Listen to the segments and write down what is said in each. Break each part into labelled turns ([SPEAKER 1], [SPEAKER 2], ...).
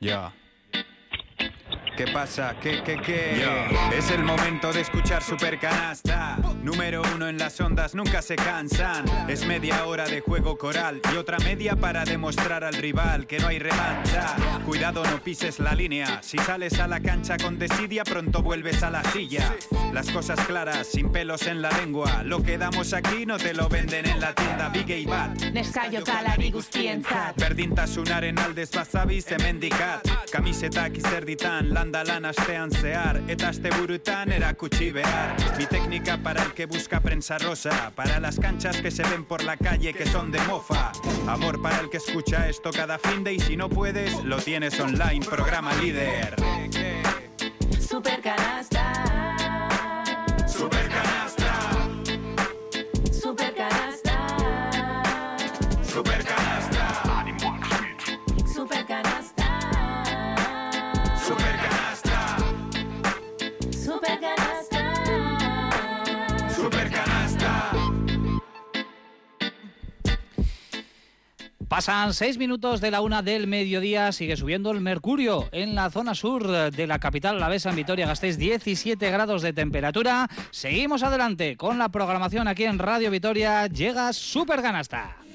[SPEAKER 1] Ya. ¿Qué pasa? ¿Qué, qué, qué? Es el momento de escuchar Super Canasta. Número uno en las ondas, nunca se cansan. Es media hora de juego coral y otra media para demostrar al rival que no hay revancha. Cuidado, no pises la línea. Si sales a la cancha con desidia, pronto vuelves a la silla. Las cosas claras, sin pelos en la lengua. Lo que damos aquí no te lo venden en la tienda Big y Bat.
[SPEAKER 2] Neskaiokalari guztientzat
[SPEAKER 1] Berdintasunaren aldez bazabiz hemendikat Kamisetak izerditan, landa lan astean zehar Eta asteburutan erakutsi behar Mi técnica para el que busca prensa rosa Para las canchas que se ven por la calle que son de mofa. Amor para el que escucha esto cada fin de Y si no puedes, lo tienes online, programa líder. Super
[SPEAKER 3] Pasan seis minutos de la una del mediodía, sigue subiendo el mercurio en la zona sur de la capital alavesa en Vitoria-Gasteiz, 17 grados de temperatura. Seguimos adelante con la programación aquí en Radio Vitoria, llega Super Ganasta.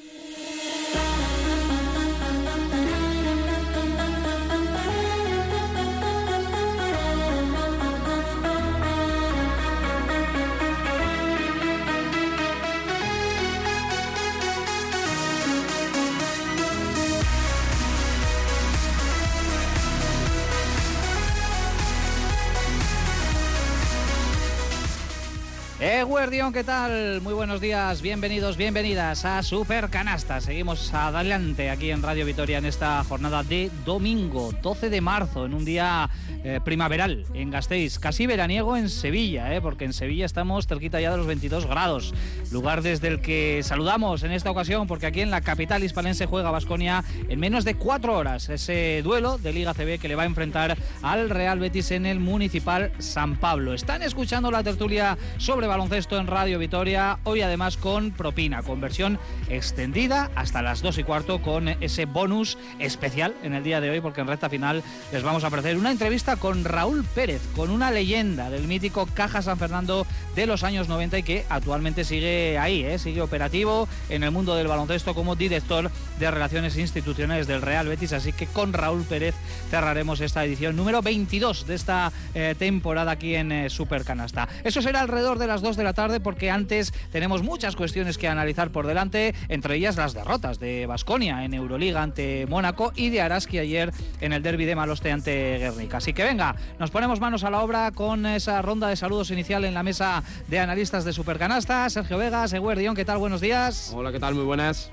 [SPEAKER 3] Eguerdión, ¿qué tal? Muy buenos días, bienvenidos, bienvenidas a Super Canasta. Seguimos adelante aquí en Radio Vitoria en esta jornada de domingo, 12 de marzo, en un día eh, primaveral en Gasteiz, casi veraniego en Sevilla, eh, porque en Sevilla estamos cerquita ya de los 22 grados, lugar desde el que saludamos en esta ocasión, porque aquí en la capital hispalense juega Basconia en menos de cuatro horas ese duelo de Liga CB que le va a enfrentar al Real Betis en el Municipal San Pablo. Están escuchando la tertulia sobre baloncesto en Radio Vitoria, hoy además con propina, con versión extendida hasta las 2 y cuarto con ese bonus especial en el día de hoy, porque en recta final les vamos a ofrecer una entrevista con Raúl Pérez, con una leyenda del mítico Caja San Fernando de los años 90 y que actualmente sigue ahí, ¿eh? sigue operativo en el mundo del baloncesto como director de Relaciones Institucionales del Real Betis, así que con Raúl Pérez cerraremos esta edición número 22 de esta eh, temporada aquí en eh, Super Canasta. Eso será alrededor de las 2 de la tarde porque antes tenemos muchas cuestiones que analizar por delante, entre ellas las derrotas de Basconia en Euroliga ante Mónaco y de Araski ayer en el derby de Maloste ante Guernica. Así que venga, nos ponemos manos a la obra con esa ronda de saludos inicial en la mesa de analistas de Supercanasta. Sergio Vegas, Eguer Dion, ¿qué tal? Buenos días.
[SPEAKER 4] Hola, ¿qué tal? Muy buenas.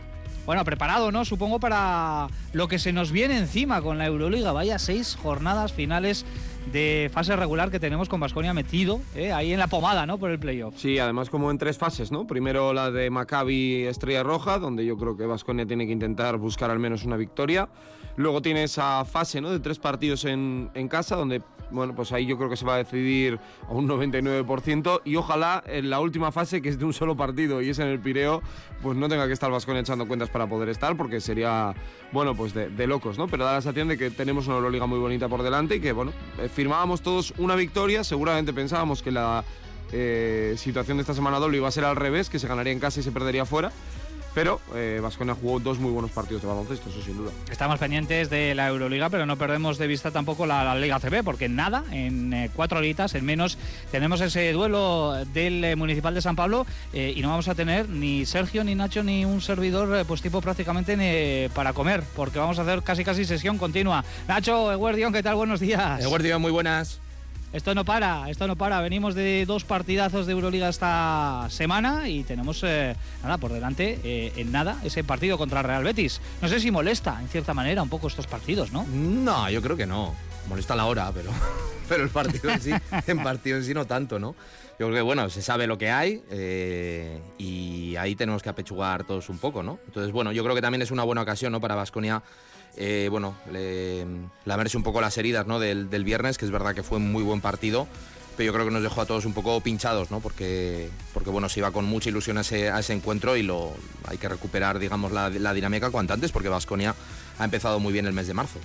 [SPEAKER 3] Bueno, preparado, ¿no? Supongo para lo que se nos viene encima con la Euroliga. Vaya seis jornadas finales de fase regular que tenemos con Basconia metido ¿eh? ahí en la pomada, ¿no? Por el playoff.
[SPEAKER 4] Sí, además como en tres fases, ¿no? Primero la de Maccabi Estrella Roja, donde yo creo que Vasconia tiene que intentar buscar al menos una victoria. Luego tiene esa fase, ¿no? De tres partidos en, en casa, donde, bueno, pues ahí yo creo que se va a decidir a un 99%. Y ojalá en la última fase, que es de un solo partido y es en el Pireo, pues no tenga que estar Vasconia echando cuentas para poder estar, porque sería, bueno, pues de, de locos, ¿no? Pero da la sensación de que tenemos una Euroliga muy bonita por delante y que, bueno, eh, firmábamos todos una victoria. Seguramente pensábamos que la eh, situación de esta semana doble iba a ser al revés, que se ganaría en casa y se perdería fuera. Pero Vasconia jugó dos muy buenos partidos de baloncesto, eso sin duda.
[SPEAKER 3] Estamos pendientes de la Euroliga, pero no perdemos de vista tampoco la, la Liga CB, porque en nada, en eh, cuatro horitas, en menos, tenemos ese duelo del eh, Municipal de San Pablo eh, y no vamos a tener ni Sergio, ni Nacho, ni un servidor, eh, pues tipo prácticamente eh, para comer, porque vamos a hacer casi casi sesión continua. Nacho, Eguardión, ¿qué tal? Buenos días.
[SPEAKER 5] Guardia, muy buenas.
[SPEAKER 3] Esto no para, esto no para. Venimos de dos partidazos de Euroliga esta semana y tenemos eh, nada por delante eh, en nada ese partido contra Real Betis. No sé si molesta en cierta manera un poco estos partidos, ¿no?
[SPEAKER 5] No, yo creo que no. Molesta la hora, pero, pero el partido en sí, en partido en sí no tanto, ¿no? Yo creo que, bueno, se sabe lo que hay eh, y ahí tenemos que apechugar todos un poco, ¿no? Entonces, bueno, yo creo que también es una buena ocasión, ¿no? Para Vasconia, bueno, le, lamerse un poco las heridas, ¿no? Del, del viernes, que es verdad que fue un muy buen partido, pero yo creo que nos dejó a todos un poco pinchados, ¿no? Porque, porque bueno, se iba con mucha ilusión a ese, a ese encuentro y lo, hay que recuperar, digamos, la, la dinámica cuanto antes, porque Vasconia ha empezado muy bien el mes de marzo.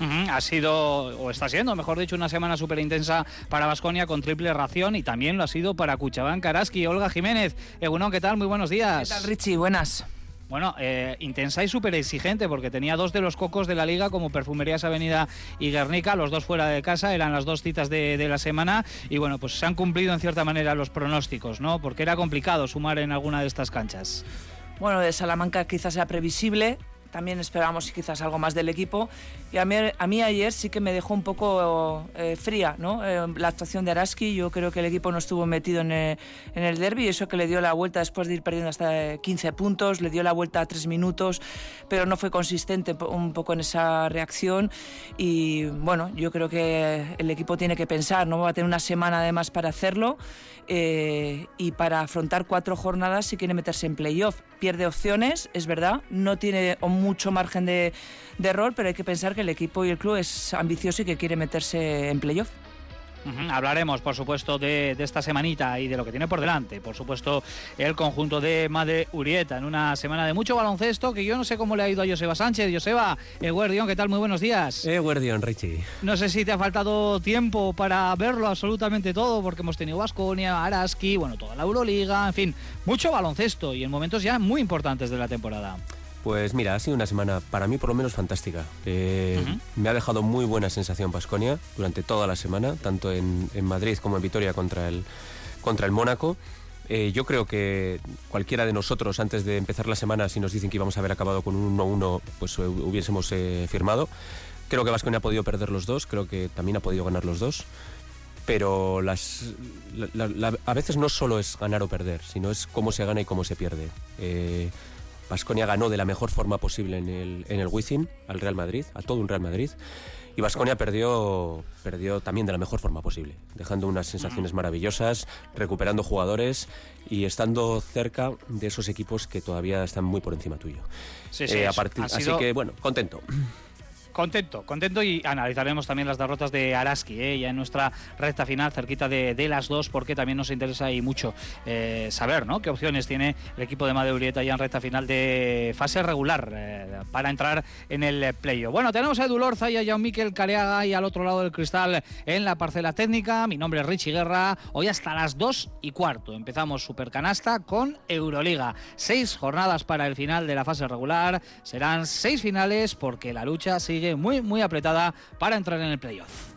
[SPEAKER 3] Ha sido, o está siendo, mejor dicho, una semana súper intensa para Vasconia con triple ración y también lo ha sido para Cuchabán, Karaski, Olga Jiménez. Egunon, ¿qué tal? Muy buenos días.
[SPEAKER 6] ¿Qué tal, Richie? Buenas.
[SPEAKER 3] Bueno, eh, intensa y súper exigente porque tenía dos de los cocos de la liga como Perfumerías Avenida y Guernica, los dos fuera de casa, eran las dos citas de, de, la semana y bueno, pues se han cumplido en cierta manera los pronósticos, ¿no? Porque era complicado sumar en alguna de estas canchas.
[SPEAKER 6] Bueno, de Salamanca quizás sea previsible, también esperábamos quizás algo más del equipo. Y a mí, a mí ayer sí que me dejó un poco eh, fría ¿no? Eh, la actuación de Araski. Yo creo que el equipo no estuvo metido en el, en el derby, eso que le dio la vuelta después de ir perdiendo hasta 15 puntos, le dio la vuelta a 3 minutos, pero no fue consistente un poco en esa reacción. Y bueno, yo creo que el equipo tiene que pensar, ¿no? va a tener una semana además para hacerlo eh, y para afrontar cuatro jornadas si quiere meterse en playoff. Pierde opciones, es verdad, no tiene mucho margen de, de error, pero hay que pensar que el equipo y el club es ambicioso y que quiere meterse en playoff.
[SPEAKER 3] Hablaremos, por supuesto, de, de, esta semanita y de lo que tiene por delante. Por supuesto, el conjunto de Madre Urieta en una semana de mucho baloncesto que yo no sé cómo le ha ido a Joseba Sánchez. Joseba, eh, Guardión, ¿qué tal? Muy buenos días.
[SPEAKER 7] Eh, Guardión, Richie.
[SPEAKER 3] No sé si te ha faltado tiempo para verlo absolutamente todo, porque hemos tenido Vasconia, Araski, bueno, toda la Euroliga, en fin, mucho baloncesto y en momentos ya muy importantes de la temporada.
[SPEAKER 7] Pues mira, ha sido una semana para mí por lo menos fantástica. Eh, uh -huh. Me ha dejado muy buena sensación Pasconia durante toda la semana, tanto en, en, Madrid como en Vitoria contra el, contra el Mónaco. Eh, yo creo que cualquiera de nosotros, antes de empezar la semana, si nos dicen que íbamos a haber acabado con un 1-1, pues eh, hubiésemos firmado. Creo que Vasconia ha podido perder los dos, creo que también ha podido ganar los dos. Pero las, la, la, a veces no solo es ganar o perder, sino es cómo se gana y cómo se pierde. Eh, Vasconia ganó de la mejor forma posible en el, en el Wizzing al Real Madrid, a todo un Real Madrid. Y Vasconia perdió, perdió también de la mejor forma posible, dejando unas sensaciones maravillosas, recuperando jugadores y estando cerca de esos equipos que todavía están muy por encima tuyo.
[SPEAKER 3] Sí, sí, eh,
[SPEAKER 7] a partir, sido... Así que, bueno, contento.
[SPEAKER 3] Contento, contento y analizaremos también las derrotas de Araski, ¿eh? ya en nuestra recta final, cerquita de, de, las dos, porque también nos interesa y mucho eh, saber ¿no? qué opciones tiene el equipo de Madeurieta ya en recta final de fase regular eh, para entrar en el playo. Bueno, tenemos a Edu Lorza y a Jean Miquel Careaga y al otro lado del cristal en la parcela técnica. Mi nombre es Richie Guerra. Hoy hasta las dos y cuarto empezamos Supercanasta con Euroliga. Seis jornadas para el final de la fase regular. Serán seis finales porque la lucha sigue muy, muy apretada para entrar en el playoff.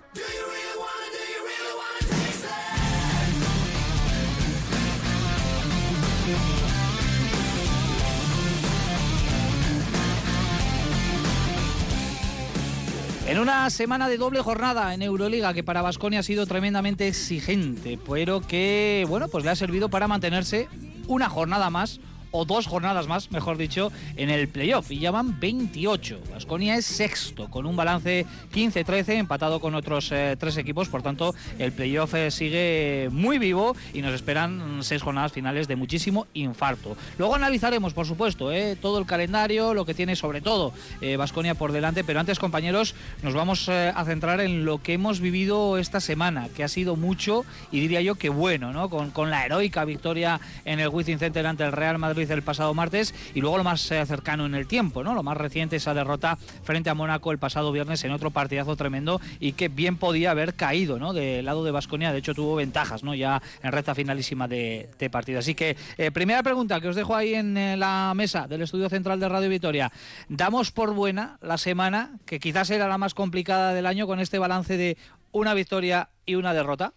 [SPEAKER 3] En una semana de doble jornada en Euroliga que para Vasconia ha sido tremendamente exigente, pero que bueno, pues le ha servido para mantenerse una jornada más o dos jornadas más, mejor dicho, en el playoff. Y ya van 28. Vasconia es sexto, con un balance 15-13, empatado con otros eh, tres equipos. Por tanto, el playoff eh, sigue muy vivo y nos esperan seis jornadas finales de muchísimo infarto. Luego analizaremos, por supuesto, eh, todo el calendario, lo que tiene sobre todo Vasconia por delante. Pero antes, compañeros, nos vamos a centrar en lo que hemos vivido esta semana, que ha sido mucho y diría yo que bueno, ¿no? Con, con la heroica victoria en el Wizzing Center ante el Real Madrid el pasado martes y luego lo más eh, cercano en el tiempo, ¿no? Lo más reciente esa derrota frente a Mónaco el pasado viernes en otro partidazo tremendo y que bien podía haber caído, ¿no? Del lado de Vasconia, de hecho tuvo ventajas, ¿no? Ya en recta finalísima de, de partido. Así que eh, primera pregunta que os dejo ahí en eh, la mesa del estudio central de Radio Vitoria. Damos por buena la semana que quizás era la más complicada del año con este balance de una victoria y una derrota.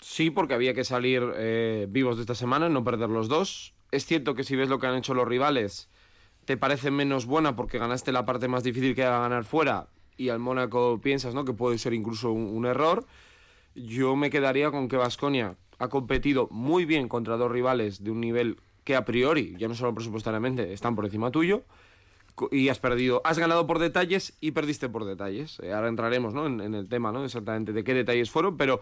[SPEAKER 4] Sí, porque había que salir vivos de esta semana, no perder los dos es cierto que si ves lo que han hecho los rivales, te parece menos buena porque ganaste la parte más difícil que era ganar fuera y al Mónaco piensas ¿no? que puede ser incluso un, error. Yo me quedaría con que Vasconia ha competido muy bien contra dos rivales de un nivel que a priori, ya no solo presupuestariamente, están por encima tuyo y has perdido, has ganado por detalles y perdiste por detalles. Eh, ahora entraremos ¿no? en, en, el tema ¿no? exactamente de qué detalles fueron, pero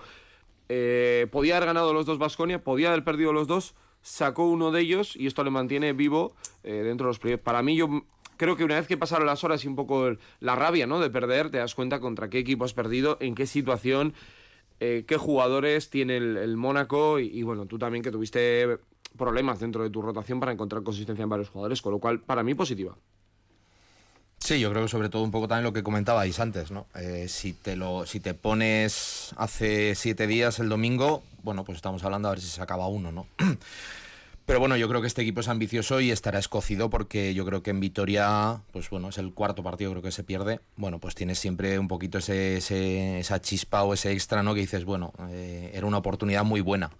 [SPEAKER 4] eh, podía haber ganado los dos Vasconia, podía haber perdido los dos, sacó uno de ellos y esto le mantiene vivo eh, dentro de los proyectos. Para mí, yo creo que una vez que pasaron las horas y un poco la rabia ¿no? de perder, te das cuenta contra qué equipo has perdido, en qué situación, eh, qué jugadores tiene el, el Mónaco y, y, bueno, tú también que tuviste problemas dentro de tu rotación para encontrar consistencia en varios jugadores, con lo cual, para mí, positiva.
[SPEAKER 5] Sí, yo creo que sobre todo un poco también lo que comentabais antes, ¿no? Eh, si, te lo, si te pones hace siete días el domingo, bueno, pues estamos hablando a ver si se acaba uno, ¿no? Pero bueno, yo creo que este equipo es ambicioso y estará escocido porque yo creo que en Vitoria, pues bueno, es el cuarto partido creo que se pierde. Bueno, pues tienes siempre un poquito ese, esa chispa o ese extra, ¿no? Que dices, bueno, eh, era una oportunidad muy buena.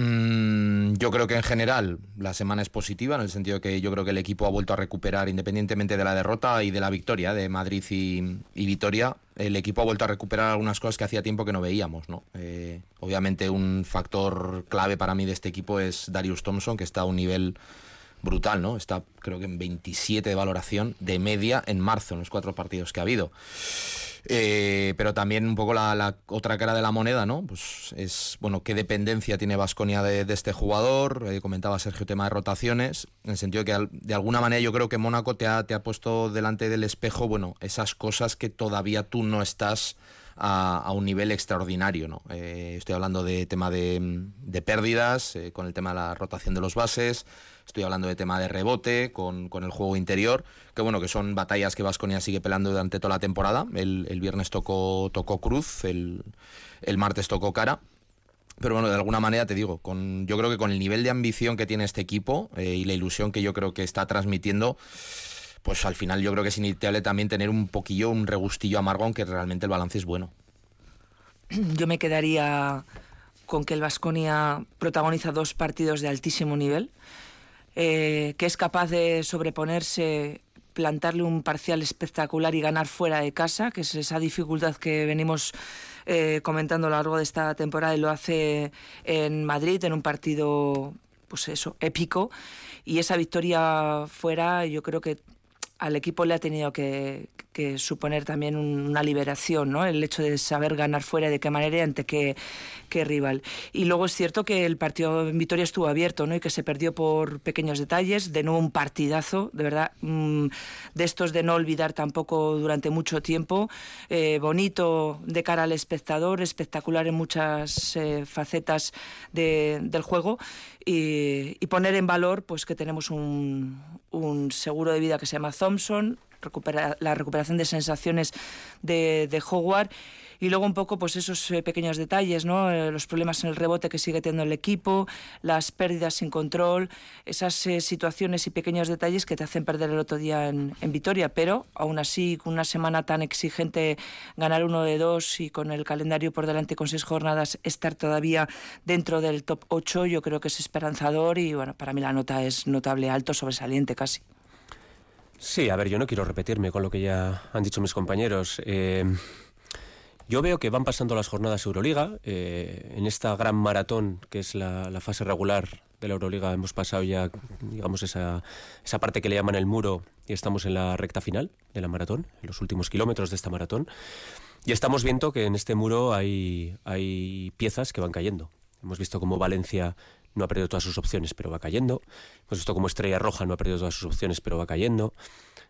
[SPEAKER 5] Mm, yo creo que en general la semana es positiva, en el sentido que yo creo que el equipo ha vuelto a recuperar, independientemente de la derrota y de la victoria de Madrid y, Vitoria, el equipo ha vuelto a recuperar algunas cosas que hacía tiempo que no veíamos. ¿no? Eh, obviamente un factor clave para mí de este equipo es Darius Thompson, que está a un nivel brutal, ¿no? Está creo que en 27 de valoración de media en marzo, en los cuatro partidos que ha habido. Eh, pero también un poco la, otra cara de la moneda, ¿no? Pues es, bueno, qué dependencia tiene Vasconia de, este jugador. Eh, comentaba Sergio tema de rotaciones, en el sentido que de alguna manera yo creo que Mónaco te ha, te ha puesto delante del espejo, bueno, esas cosas que todavía tú no estás a, un nivel extraordinario. ¿no? Eh, estoy hablando de tema de, pérdidas, con el tema de la rotación de los bases, Estoy hablando de tema de rebote con, el juego interior, que bueno, que son batallas que Vasconia sigue pelando durante toda la temporada. El, viernes tocó, tocó Cruz, el, martes tocó Cara. Pero bueno, de alguna manera te digo, con, yo creo que con el nivel de ambición que tiene este equipo eh, y la ilusión que yo creo que está transmitiendo, pues al final yo creo que es inevitable también tener un poquillo, un regustillo amargo, aunque realmente el balance es bueno.
[SPEAKER 6] Yo me quedaría con que el Vasconia protagoniza dos partidos de altísimo nivel. Eh, que es capaz de sobreponerse, plantarle un parcial espectacular y ganar fuera de casa, que es esa dificultad que venimos eh, comentando a lo largo de esta temporada y lo hace en Madrid en un partido pues eso, épico. Y esa victoria fuera, yo creo que al equipo le ha tenido que, suponer también una liberación, ¿no? El hecho de saber ganar fuera de qué manera y ante qué, rival. Y luego es cierto que el partido en Vitoria estuvo abierto, ¿no? Y que se perdió por pequeños detalles. De nuevo un partidazo, de verdad, mm, de estos de no olvidar tampoco durante mucho tiempo. Eh, bonito de cara al espectador, espectacular en muchas eh, facetas del juego. Y, poner en valor pues que tenemos un, seguro de vida que se llama Thompson, la recuperación de sensaciones de, de Howard y luego un poco pues esos eh, pequeños detalles, ¿no? Eh, los problemas en el rebote que sigue teniendo el equipo, las pérdidas sin control, esas eh, situaciones y pequeños detalles que te hacen perder el otro día en, en Vitoria, pero aún así con una semana tan exigente ganar uno de dos y con el calendario por delante con seis jornadas estar todavía dentro del top 8 yo creo que es esperanzador y bueno, para mí la nota es notable, alto, sobresaliente casi.
[SPEAKER 7] Sí, a ver, yo no quiero repetirme con lo que ya han dicho mis compañeros. Yo veo que van pasando las jornadas Euroliga. Eh, en esta gran maratón, que es la, fase regular de la Euroliga, hemos pasado ya, digamos, esa, esa parte que le llaman el muro y estamos en la recta final de la maratón, en los últimos kilómetros de esta maratón. Y estamos viendo que en este muro hay, hay piezas que van cayendo. Hemos visto cómo Valencia no ha perdido todas sus opciones, pero va cayendo. Hemos visto como Estrella Roja no ha perdido todas sus opciones, pero va cayendo.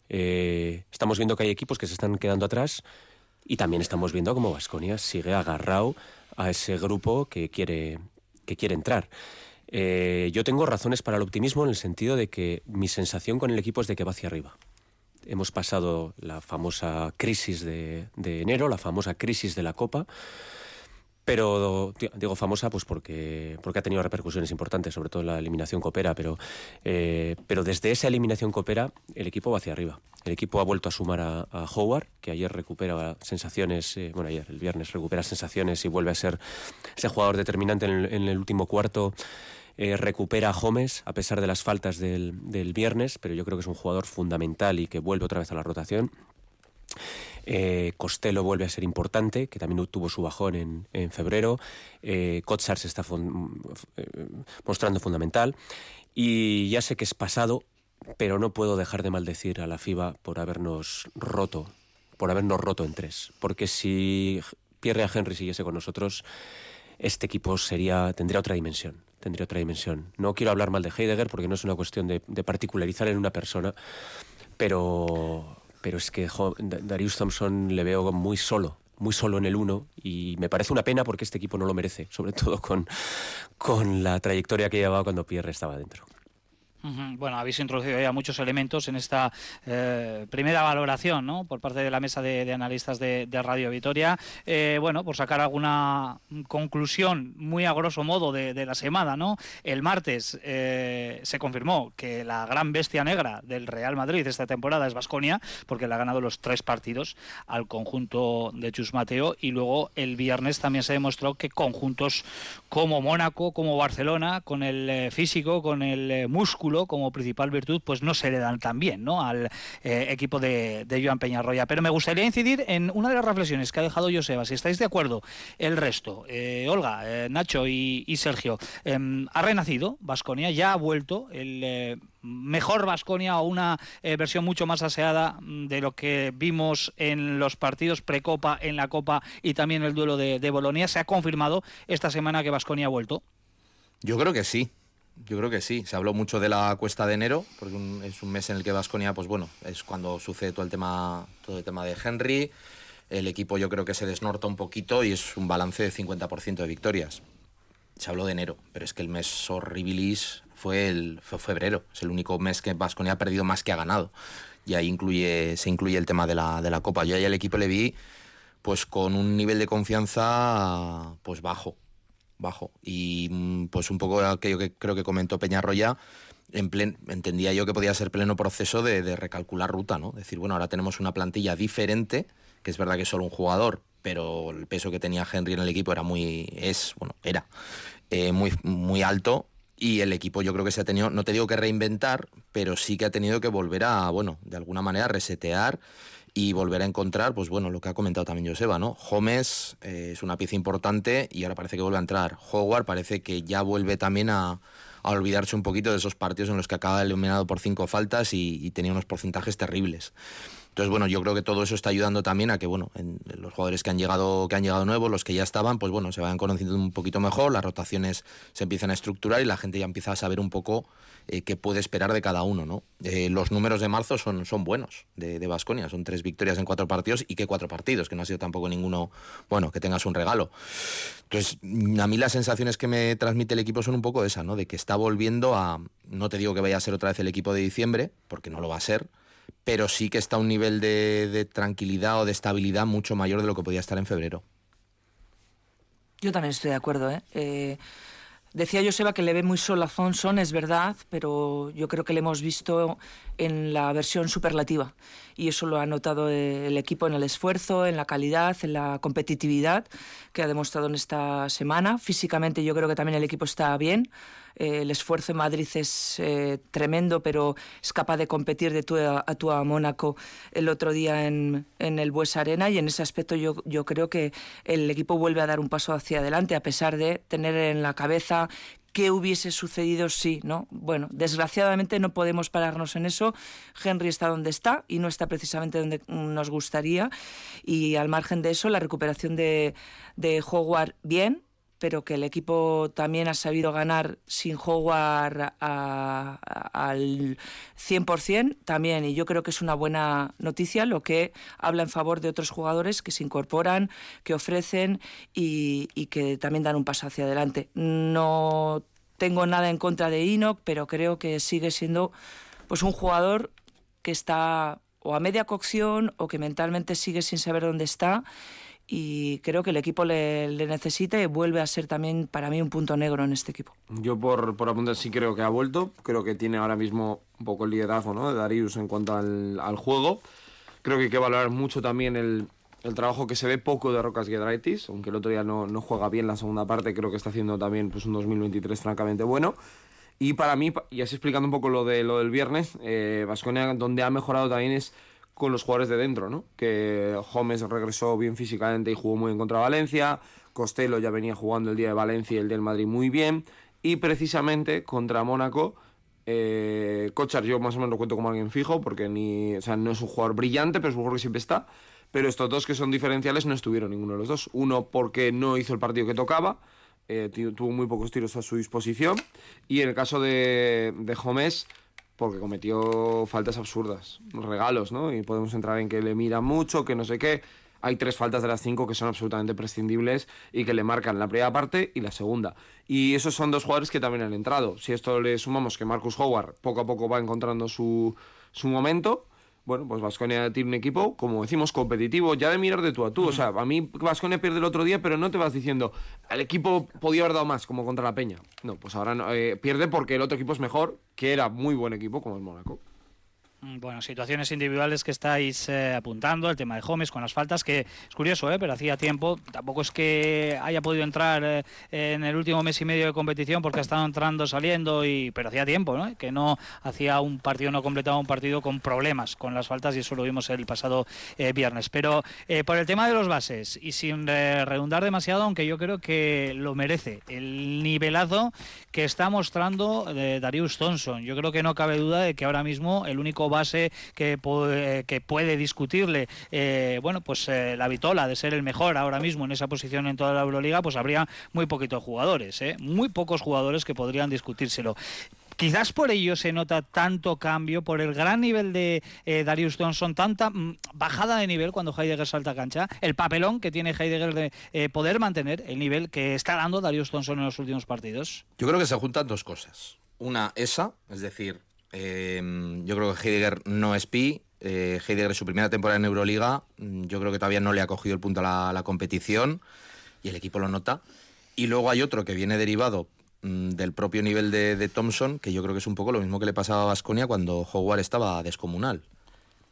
[SPEAKER 7] Eh, estamos viendo que hay equipos que se están quedando atrás y también estamos viendo cómo Vasconia sigue agarrado a ese grupo que quiere, que quiere entrar. Eh, yo tengo razones para el optimismo en el sentido de que mi sensación con el equipo es de que va hacia arriba. Hemos pasado la famosa crisis de enero, la famosa crisis de la Copa pero digo famosa pues porque, porque ha tenido repercusiones importantes, sobre todo la eliminación coopera, pero, eh, pero desde esa eliminación coopera el equipo va hacia arriba. El equipo ha vuelto a sumar a, Howard, que ayer recupera sensaciones, eh, bueno, ayer, el viernes recupera sensaciones y vuelve a ser ese jugador determinante en el, último cuarto. Eh, recupera a Gómez a pesar de las faltas del viernes, pero yo creo que es un jugador fundamental y que vuelve otra vez a la rotación. Eh, Costello vuelve a ser importante, que también tuvo su bajón en, febrero. Eh, se está eh, mostrando fundamental. Y ya sé que es pasado, pero no puedo dejar de maldecir a la FIBA por habernos roto, por habernos roto en tres. Porque si Pierre Henry siguiese con nosotros, este equipo sería, tendría otra dimensión. Tendría otra dimensión. No quiero hablar mal de Heidegger porque no es una cuestión de particularizar en una persona, pero pero es que Darius Thompson le veo muy solo, muy solo en el uno y me parece una pena porque este equipo no lo merece, sobre todo con, con la trayectoria que llevaba cuando Pierre estaba dentro.
[SPEAKER 3] Bueno, habéis introducido ya muchos elementos en esta eh, primera valoración ¿no? por parte de la mesa de, analistas de, Radio Vitoria. Eh, bueno, por sacar alguna conclusión muy a grosso modo de, la semana, ¿no? El martes eh, se confirmó que la gran bestia negra del Real Madrid esta temporada es Vasconia, porque le ha ganado los tres partidos al conjunto de Chus Mateo. Y luego el viernes también se demostró que conjuntos como Mónaco, como Barcelona, con el físico, con el músculo, como principal virtud, pues no se le dan tan bien ¿no? al eh, equipo de, de Joan Peñarroya. Pero me gustaría incidir en una de las reflexiones que ha dejado Joseba, si estáis de acuerdo, el resto, eh, Olga, eh, Nacho y, Sergio, em, ha renacido Vasconia, ya ha vuelto el mejor Vasconia o una versión mucho más aseada de lo que vimos en los partidos precopa, en la Copa y también el duelo de, de Bolonia. ¿Se ha confirmado esta semana que Vasconia ha vuelto?
[SPEAKER 5] Yo creo que sí. Yo creo que sí. Se habló mucho de la cuesta de enero, porque es un mes en el que Vasconia, pues bueno, es cuando sucede todo el tema, todo el tema de Henry. El equipo yo creo que se desnorta un poquito y es un balance de 50% de victorias. Se habló de enero, pero es que el mes horribilis fue el febrero. Es el único mes que Vasconia ha perdido más que ha ganado. Y ahí incluye, se incluye el tema de la, de la Copa. Yo ahí al equipo le vi pues con un nivel de confianza pues bajo bajo. Y mm, pues un poco aquello que creo que comentó Peñarroya, en entendía yo que podía ser pleno proceso de, recalcular ruta, ¿no? Decir, bueno, ahora tenemos una plantilla diferente, que es verdad que es solo un jugador, pero el peso que tenía Henry en el equipo era muy, es, bueno, era eh, muy, muy alto y el equipo yo creo que se ha tenido, no te digo que reinventar, pero sí que ha tenido que volver a, bueno, de alguna manera resetear y volver a encontrar, pues bueno, lo que ha comentado también Joseba, ¿no? Holmes eh, es una pieza importante y ahora parece que vuelve a entrar. Howard parece que ya vuelve también a, olvidarse un poquito de esos partidos en los que acaba eliminado por cinco faltas y tenía unos porcentajes terribles. Entonces, bueno, yo creo que todo eso está ayudando también a que, bueno, en los jugadores que han llegado, que han llegado nuevos, los que ya estaban, pues bueno, se vayan conociendo un poquito mejor, las rotaciones se empiezan a estructurar y la gente ya empieza a saber un poco eh, qué puede esperar de cada uno, ¿no? Eh, los números de marzo son, son buenos de Vasconia, son tres victorias en cuatro partidos y que cuatro partidos, que no ha sido tampoco ninguno, bueno, que tengas un regalo. Entonces, a mí las sensaciones que me transmite el equipo son un poco esa, ¿no? De que está volviendo a, no te digo que vaya a ser otra vez el equipo de diciembre, porque no lo va a ser, pero sí que está a un nivel de, tranquilidad o de estabilidad mucho mayor de lo que podía estar en febrero.
[SPEAKER 6] Yo también estoy de acuerdo. ¿eh? eh decía Joseba que le ve muy solo a Thompson, es verdad, pero yo creo que le hemos visto en la versión superlativa. Y eso lo ha notado el equipo en el esfuerzo, en la calidad, en la competitividad que ha demostrado en esta semana. Físicamente yo creo que también el equipo está bien. Eh, el esfuerzo en Madrid es eh, tremendo, pero es capaz de competir de tú a, tú a Mónaco el otro día en, en el Bues Arena y en ese aspecto yo, yo creo que el equipo vuelve a dar un paso hacia adelante a pesar de tener en la cabeza qué hubiese sucedido si, ¿no? Bueno, desgraciadamente no podemos pararnos en eso. Henry está donde está y no está precisamente donde nos gustaría. Y al margen de eso, la recuperación de, de Howard bien, pero que el equipo también ha sabido ganar sin jugar al 100% también. Y yo creo que es una buena noticia, lo que habla en favor de otros jugadores que se incorporan, que ofrecen y, que también dan un paso hacia adelante. No tengo nada en contra de Enoch, pero creo que sigue siendo pues un jugador que está o a media cocción o que mentalmente sigue sin saber dónde está y creo que el equipo le, necesita y vuelve a ser también para mí un punto negro en este equipo.
[SPEAKER 4] Yo por, por apuntar sí creo que ha vuelto, creo que tiene ahora mismo un poco el liderazgo ¿no? de Darius en cuanto al, al juego. Creo que hay que valorar mucho también el, el trabajo que se ve poco de Rocas Giedraitis, aunque el otro día no, no, juega bien la segunda parte, creo que está haciendo también pues, un 2023 francamente bueno. Y para mí, y así explicando un poco lo, de, lo del viernes, Vasconia eh, donde ha mejorado también es con los jugadores de dentro, ¿no? Que Gómez regresó bien físicamente y jugó muy bien contra Valencia, Costello ya venía jugando el día de Valencia y el del Madrid muy bien, y precisamente contra Mónaco, eh, Cochar yo más o menos lo cuento como alguien fijo, porque ni, o sea, no es un jugador brillante, pero es un jugador que siempre está, pero estos dos que son diferenciales no estuvieron ninguno de los dos. Uno porque no hizo el partido que tocaba, eh, tuvo muy pocos tiros a su disposición, y en el caso de, de porque cometió faltas absurdas, regalos, ¿no? Y podemos entrar en que le mira mucho, que no sé qué. hay tres faltas de las cinco que son absolutamente prescindibles y que le marcan la primera parte y la segunda. Y esos son dos jugadores que también han entrado. Si esto le sumamos que Marcus Howard poco a poco va encontrando su, su momento, bueno, pues Vasconia tiene un equipo, como decimos, competitivo, ya de mirar de tú a tú. O sea, a mí Vasconia pierde el otro día, pero no te vas diciendo, el equipo podía haber dado más, como contra la Peña. No, pues ahora no, eh, pierde porque el otro equipo es mejor, que era muy buen equipo, como el Mónaco.
[SPEAKER 3] Mm, bueno, situaciones individuales que estáis eh, apuntando, el tema de Gómez con las faltas, que es curioso, ¿eh? pero hacía tiempo, tampoco es que haya podido entrar eh, en el último mes y medio de competición porque ha estado entrando, saliendo, y pero hacía tiempo, ¿no? que no hacía un partido, no completaba un partido con problemas con las faltas y eso lo vimos el pasado eh, viernes. Pero por el tema de los bases y sin redundar demasiado, aunque yo creo que lo merece, el nivelazo que está mostrando Darius Thompson, yo creo que no cabe duda de que ahora mismo el único base que, puede, que puede discutirle, eh, bueno, pues eh, la vitola de ser el mejor ahora mismo en esa posición en toda la Euroliga, pues habría muy poquitos jugadores, ¿eh? muy pocos jugadores que podrían discutírselo. Quizás por ello se nota tanto cambio, por el gran nivel de Darius Johnson, tanta mm, bajada de nivel cuando Heidegger salta a cancha, el papelón que tiene Heidegger de poder mantener el nivel que está dando Darius Johnson en los últimos partidos.
[SPEAKER 5] Yo creo que se juntan dos cosas. Una, esa, es decir, Em, yo creo que Heidegger no es pi. Eh, Heidegger su primera temporada en Euroliga. Mm, yo creo que todavía no le ha cogido el punto a la, competición y el equipo lo nota. Y luego hay otro que viene derivado mm, del propio nivel de, Thompson, que yo creo que es un poco lo mismo que le pasaba a Vasconia cuando Howard estaba descomunal.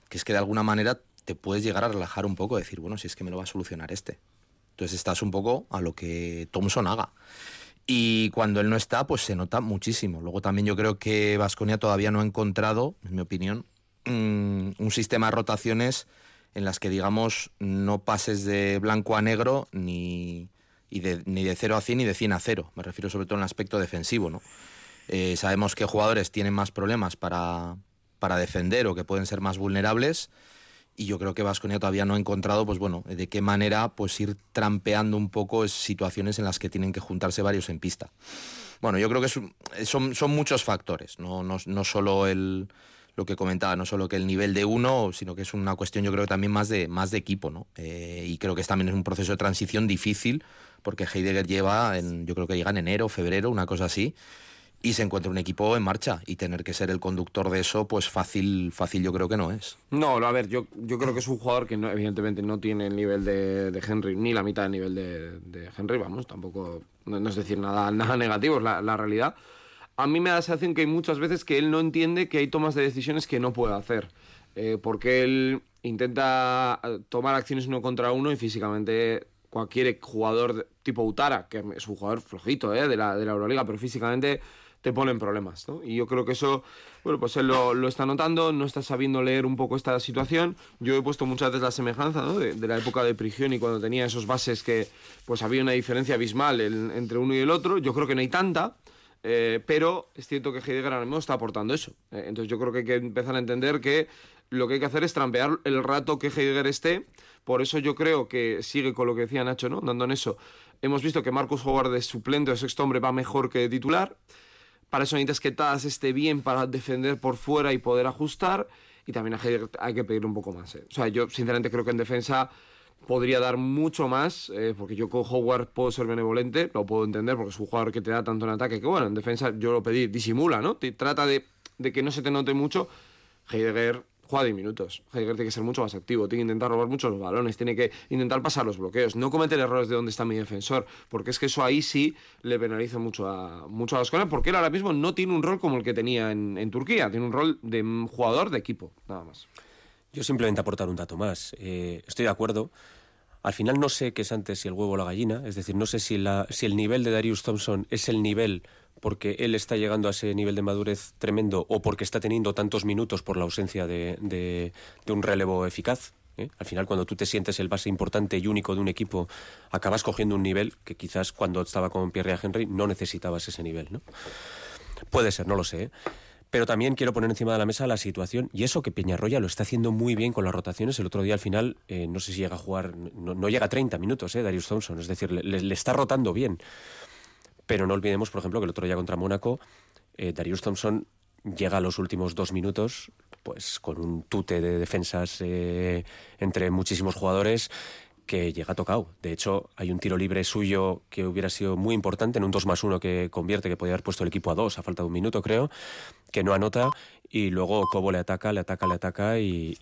[SPEAKER 5] Que es que de alguna manera te puedes llegar a relajar un poco, decir, bueno, si es que me lo va a solucionar este. Entonces estás un poco a lo que Thompson haga. Y cuando él no está, pues se nota muchísimo. Luego también yo creo que Vasconia todavía no ha encontrado, en mi opinión, mm, un sistema de rotaciones en las que, digamos, no pases de blanco a negro ni, de, ni de 0 a 100 ni de 100 a 0. Me refiero sobre todo en el aspecto defensivo. ¿no? Eh, sabemos que jugadores tienen más problemas para, para defender o que pueden ser más vulnerables y yo creo que Vasconia todavía no ha encontrado, pues bueno, de qué manera pues ir trampeando un poco situaciones en las que tienen que juntarse varios en pista. Bueno, yo creo que son, son muchos factores, no, no, no solo el, lo que comentaba, no solo que el nivel de uno, sino que es una cuestión yo creo que también más de, más de equipo, ¿no? Eh, y creo que también es un proceso de transición difícil, porque Heidegger lleva, en, yo creo que llega en enero, febrero, una cosa así, y se encuentra un equipo en marcha y tener que ser el conductor de eso, pues fácil, fácil yo creo que no es.
[SPEAKER 4] No, a ver, yo, yo creo que es un jugador que no, evidentemente no tiene el nivel de, Henry, ni la mitad del nivel de, Henry, vamos, tampoco, no, es decir nada, nada negativo, es la, realidad. A mí me da la sensación que hay muchas veces que él no entiende que hay tomas de decisiones que no puede hacer. Eh, porque él intenta eh, tomar acciones uno contra uno y físicamente cualquier jugador tipo Utara, que es un jugador flojito eh, de, la, de la Euroliga, pero físicamente te ponen problemas, ¿no? Y yo creo que eso, bueno, pues él lo, está notando, no está sabiendo leer un poco esta situación. Yo he puesto muchas veces la semejanza, ¿no? De, la época de Prigioni, cuando tenía esos bases que, pues había una diferencia abismal entre uno y el otro. Yo creo que no hay tanta, eh, pero es cierto que Heidegger ahora mismo está aportando eso. Eh, entonces yo creo que hay que empezar a entender que lo que hay que hacer es trampear el rato que Heidegger esté. Por eso yo creo que sigue con lo que decía Nacho, ¿no? Dando en eso. Hemos visto que Marcus Howard de suplente o sexto hombre va mejor que de titular. Para eso necesitas que Taz esté bien para defender por fuera y poder ajustar. Y también hay que pedir un poco más. ¿eh? O sea, yo sinceramente creo que en defensa podría dar mucho más, eh, porque yo con Howard puedo ser benevolente, lo puedo entender, porque es un jugador que te da tanto en ataque que, bueno, en defensa yo lo pedí, disimula, ¿no? Te trata de, de que no se te note mucho. Heidegger juega 10 minutos. Heidegger tiene que ser mucho más activo, tiene que intentar robar muchos balones, tiene que intentar pasar los bloqueos, no cometer errores de donde está mi defensor, porque es que eso ahí sí le penaliza mucho a, mucho a las cosas, porque él ahora mismo no tiene un rol como el que tenía en, Turquía, tiene un rol de jugador de equipo, nada más.
[SPEAKER 7] Yo simplemente aportar un dato más. Eh, estoy de acuerdo. Al final no sé qué es antes, si el huevo o la gallina, es decir, no sé si, la, si el nivel de Darius Thompson es el nivel porque él está llegando a ese nivel de madurez tremendo o porque está teniendo tantos minutos por la ausencia de, un relevo eficaz. ¿eh? Al final, cuando tú te sientes el base importante y único de un equipo, acabas cogiendo un nivel que quizás cuando estaba con Pierre Henry no necesitabas ese nivel. ¿no? Puede ser, no lo sé. ¿eh? Pero también quiero poner encima de la mesa la situación y eso que Peñarroya lo está haciendo muy bien con las rotaciones. El otro día al final, eh, no sé si llega a jugar, no, llega a 30 minutos, Darius Thompson. Es decir, le está rotando bien. Pero no olvidemos, por ejemplo, que el otro día contra Mónaco, eh, Darius Thompson llega a los últimos dos minutos pues con un tute de defensas eh, entre muchísimos jugadores que llega tocado. De hecho, hay un tiro libre suyo que hubiera sido muy importante en un 2 más 1 que convierte, que podía haber puesto el equipo a 2 a falta de un minuto, creo, que no anota y luego Cobo le ataca, le ataca, le ataca y,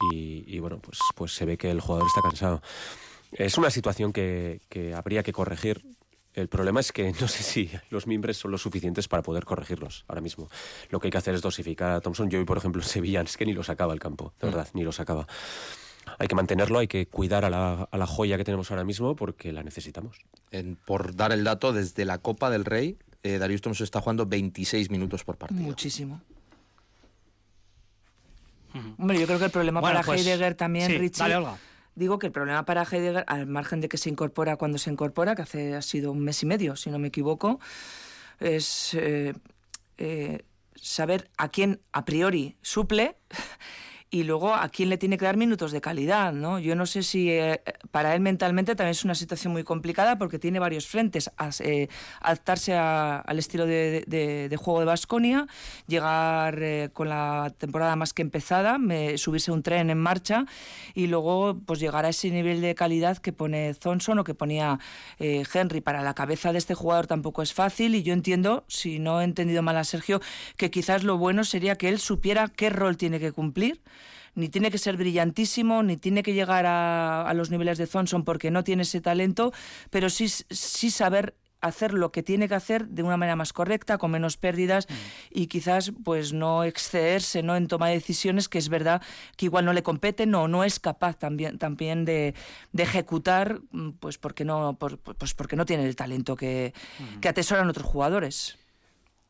[SPEAKER 7] bueno, pues, pues se ve que el jugador está cansado. Es una situación que, que habría que corregir el problema es que no sé si los mimbres son lo suficientes para poder corregirlos ahora mismo. Lo que hay que hacer es dosificar a Thompson. Yo hoy, por ejemplo, en Sevilla es que ni lo sacaba el campo, de mm. verdad, ni lo sacaba hay que mantenerlo, hay que cuidar a la, joya que tenemos ahora mismo porque la necesitamos.
[SPEAKER 5] por dar el dato, desde la Copa del Rey, eh, Darius Thompson está jugando 26 minutos por partido.
[SPEAKER 6] Muchísimo. Hombre, yo creo que el problema para pues, Heidegger también, Richie. Digo que el problema para Heidegger, al margen de que se incorpora cuando se incorpora, que hace ha sido un mes y medio, si no me equivoco, es eh, eh, saber a quién a priori suple y luego a quién le tiene que dar minutos de calidad, ¿no? Yo no sé si eh, para él mentalmente también es una situación muy complicada porque tiene varios frentes, eh, adaptarse al estilo de, juego de Basconia, llegar eh, con la temporada más que empezada, subirse un tren en marcha y luego pues llegar a ese nivel de calidad que pone Thompson o que ponía Henry. Para la cabeza de este jugador tampoco es fácil y yo entiendo, si no he entendido mal a Sergio, que quizás lo bueno sería que él supiera qué rol tiene que cumplir ni tiene que ser brillantísimo, ni tiene que llegar a, los niveles de Thompson porque no tiene ese talento, pero sí, sí saber hacer lo que tiene que hacer de una manera más correcta, con menos pérdidas mm. y quizás pues no excederse ¿no? en toma de decisiones que es verdad que igual no le competen o no es capaz también, también de, ejecutar mm, pues porque no, pues porque no tiene el talento que, mm. que atesoran otros jugadores.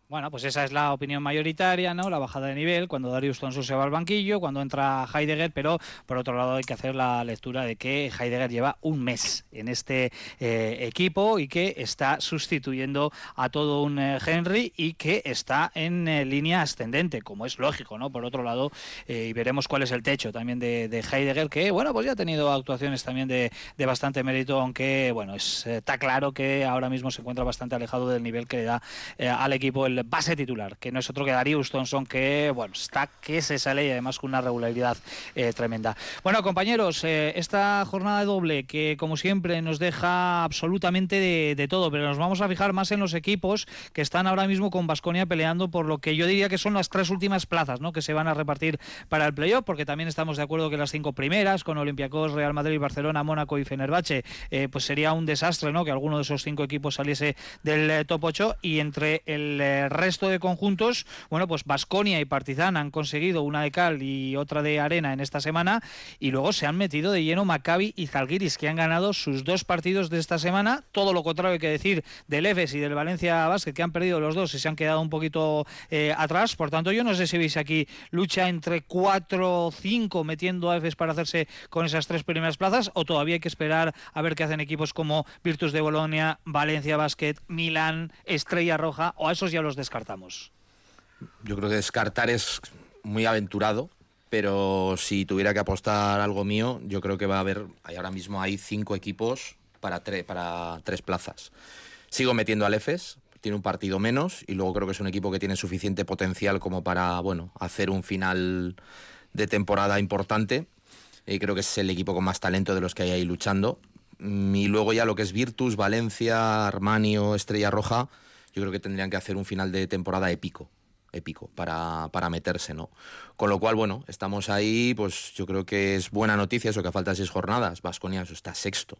[SPEAKER 3] Bueno, pues esa es la opinión mayoritaria, ¿no? La bajada de nivel, cuando Darius Thompson se va al banquillo, cuando entra Heidegger, pero por otro lado hay que hacer la lectura de que Heidegger lleva un mes en este eh, equipo y que está sustituyendo a todo un eh, Henry y que está en eh, línea ascendente, como es lógico, ¿no? Por otro lado, y veremos cuál es el techo también de, Heidegger, que, bueno, pues ya ha tenido actuaciones también de, bastante mérito, aunque, bueno, está claro que ahora mismo se encuentra bastante alejado del nivel que le da al equipo el base titular, que no es otro que Darius Thompson, que bueno, está que se sale y además con una regularidad eh, tremenda. Bueno, compañeros, eh, esta jornada doble que como siempre nos deja absolutamente de, todo, pero nos vamos a fijar más en los equipos que están ahora mismo con Basconia peleando por lo que yo diría que son las tres últimas plazas, ¿no? Que se van a repartir para el playoff, porque también estamos de acuerdo que las cinco primeras, con Olympiacos, Real Madrid, Barcelona, Mónaco y Fenerbahce, eh, pues sería un desastre, ¿no? Que alguno de esos cinco equipos saliese del top 8 y entre el resto de conjuntos, bueno, pues Basconia y Partizan han conseguido una de cal y otra de arena en esta semana y luego se han metido de lleno Maccabi y Zalgiris que han ganado sus dos partidos de esta semana, todo lo contrario hay que decir del EFES y del Valencia Basket que han perdido los dos y se han quedado un poquito eh, atrás, por tanto yo no sé si veis aquí lucha entre 4 o 5 metiendo a EFES para hacerse con esas tres primeras plazas o todavía hay que esperar a ver qué hacen equipos como Virtus de Bolonia, Valencia Basket, Milán, Estrella Roja o a esos ya los descartamos?
[SPEAKER 5] Yo creo que descartar es muy aventurado, pero si tuviera que apostar algo mío, yo creo que va a haber, ahora mismo hay cinco equipos para, para tres plazas. Sigo metiendo al EFES, tiene un partido menos y luego creo que es un equipo que tiene suficiente potencial como para, bueno, hacer un final de temporada importante. Y creo que es el equipo con más talento de los que hay ahí luchando. Y luego ya lo que es Virtus, Valencia, Armani o Estrella Roja, yo creo que tendrían que hacer un final de temporada épico épico para, para, meterse, ¿no? Con lo cual, bueno, estamos ahí, pues yo creo que es buena noticia eso que falta seis jornadas, Vasconia está sexto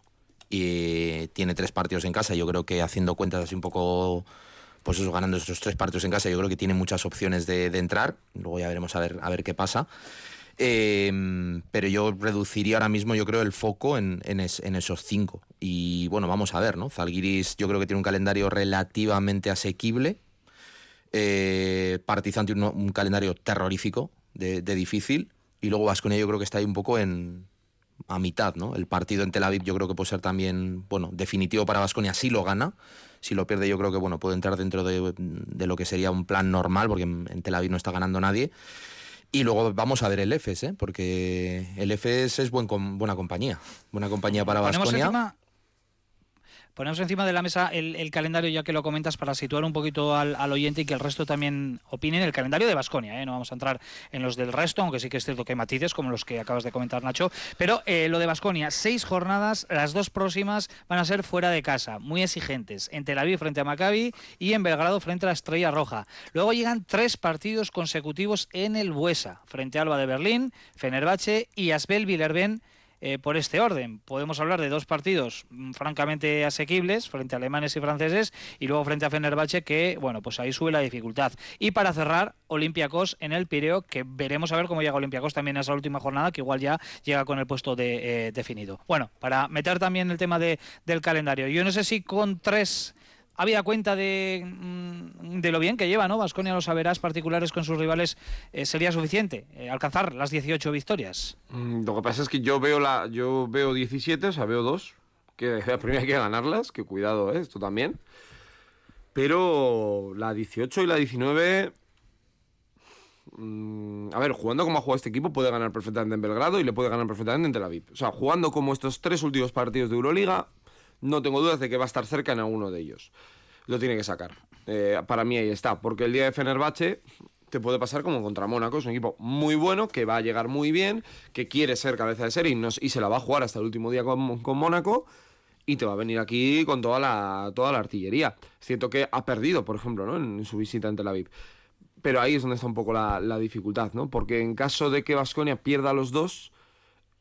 [SPEAKER 5] y tiene tres partidos en casa, yo creo que haciendo cuentas así un poco, pues eso, ganando esos tres partidos en casa, yo creo que tiene muchas opciones de, de entrar, luego ya veremos a ver, a ver qué pasa. Em, pero yo reduciría ahora mismo, yo creo, el foco en, en, esos cinco. Y bueno, vamos a ver, ¿no? Zalgiris yo creo que tiene un calendario relativamente asequible. Eh, Partizan tiene un, calendario terrorífico, de, difícil. Y luego Vasconia yo creo que está ahí un poco en a mitad, ¿no? El partido en Tel Aviv yo creo que puede ser también, bueno, definitivo para Vasconia si lo gana. Si lo pierde yo creo que, bueno, puede entrar dentro de, de lo que sería un plan normal, porque en Tel Aviv no está ganando nadie. Y luego vamos a ver el EFES, ¿eh? porque el EFES es buen, buena compañía. Buena compañía para Vasconia.
[SPEAKER 3] Ponemos encima de la mesa el, calendario, ya que lo comentas, para situar un poquito al, oyente y que el resto también opinen. El calendario de Basconia, ¿eh? no vamos a entrar en los del resto, aunque sí que es cierto que hay matices, como los que acabas de comentar, Nacho. Pero eh, lo de Basconia, seis jornadas, las dos próximas van a ser fuera de casa, muy exigentes. En Tel Aviv frente a Maccabi y en Belgrado frente a la Estrella Roja. Luego llegan tres partidos consecutivos en el Buesa, frente a Alba de Berlín, Fenerbahce y Asbel Villerben eh, por este orden. Podemos hablar de dos partidos mm, francamente asequibles frente a alemanes y franceses y luego frente a Fenerbahce que, bueno, pues ahí sube la dificultad. Y para cerrar, Olympiacos en el Pireo, que veremos a ver cómo llega Olympiacos también a esa última jornada, que igual ya llega con el puesto de, eh, definido. Bueno, para meter también el tema de, del calendario. Yo no sé si con tres había cuenta de, mm, de, lo bien que lleva, ¿no? Vasconia los saberás particulares con sus rivales eh, sería suficiente eh, alcanzar las 18 victorias.
[SPEAKER 4] Mm, lo que pasa es que yo veo la yo veo 17, o sea, veo dos, que la primera hay que ganarlas, que cuidado, ¿eh? esto también. Pero la 18 y la 19 mm, a ver, jugando como ha jugado este equipo puede ganar perfectamente en Belgrado y le puede ganar perfectamente en Tel Aviv. O sea, jugando como estos tres últimos partidos de Euroliga, no tengo dudas de que va a estar cerca en alguno de ellos. Lo tiene que sacar. Eh, para mí ahí está, porque el día de Fenerbahce te puede pasar como contra Mónaco. Es un equipo muy bueno, que va a llegar muy bien, que quiere ser cabeza de serie y, se la va a jugar hasta el último día con, con, Mónaco. Y te va a venir aquí con toda la, toda la artillería. Es cierto que ha perdido, por ejemplo, ¿no? en, su visita en Tel Aviv. Pero ahí es donde está un poco la, dificultad, ¿no? Porque en caso de que Vasconia pierda los dos,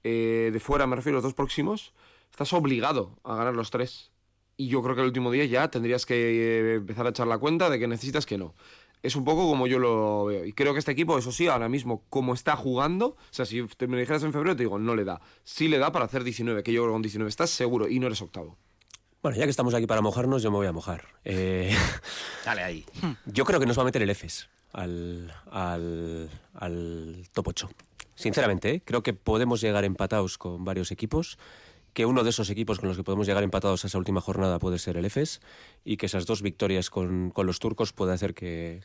[SPEAKER 4] eh, de fuera me refiero, los dos próximos, estás obligado a ganar los tres. Y yo creo que el último día ya tendrías que eh, empezar a echar la cuenta de que necesitas que no. Es un poco como yo lo veo. Y creo que este equipo, eso sí, ahora mismo, como está jugando, o sea, si te me dijeras en febrero, te digo, no le da. Sí le da para hacer 19, que yo creo que con 19 estás seguro y no eres octavo.
[SPEAKER 7] Bueno, ya que estamos aquí para mojarnos, yo me voy a mojar. Eh,
[SPEAKER 5] Dale ahí.
[SPEAKER 7] Yo creo que nos va a meter el EFES al, al, al top 8. Sinceramente, ¿eh? creo que podemos llegar empatados con varios equipos que uno de esos equipos con los que podemos llegar empatados a esa última jornada puede ser el EFES y que esas dos victorias con, los turcos puede hacer que,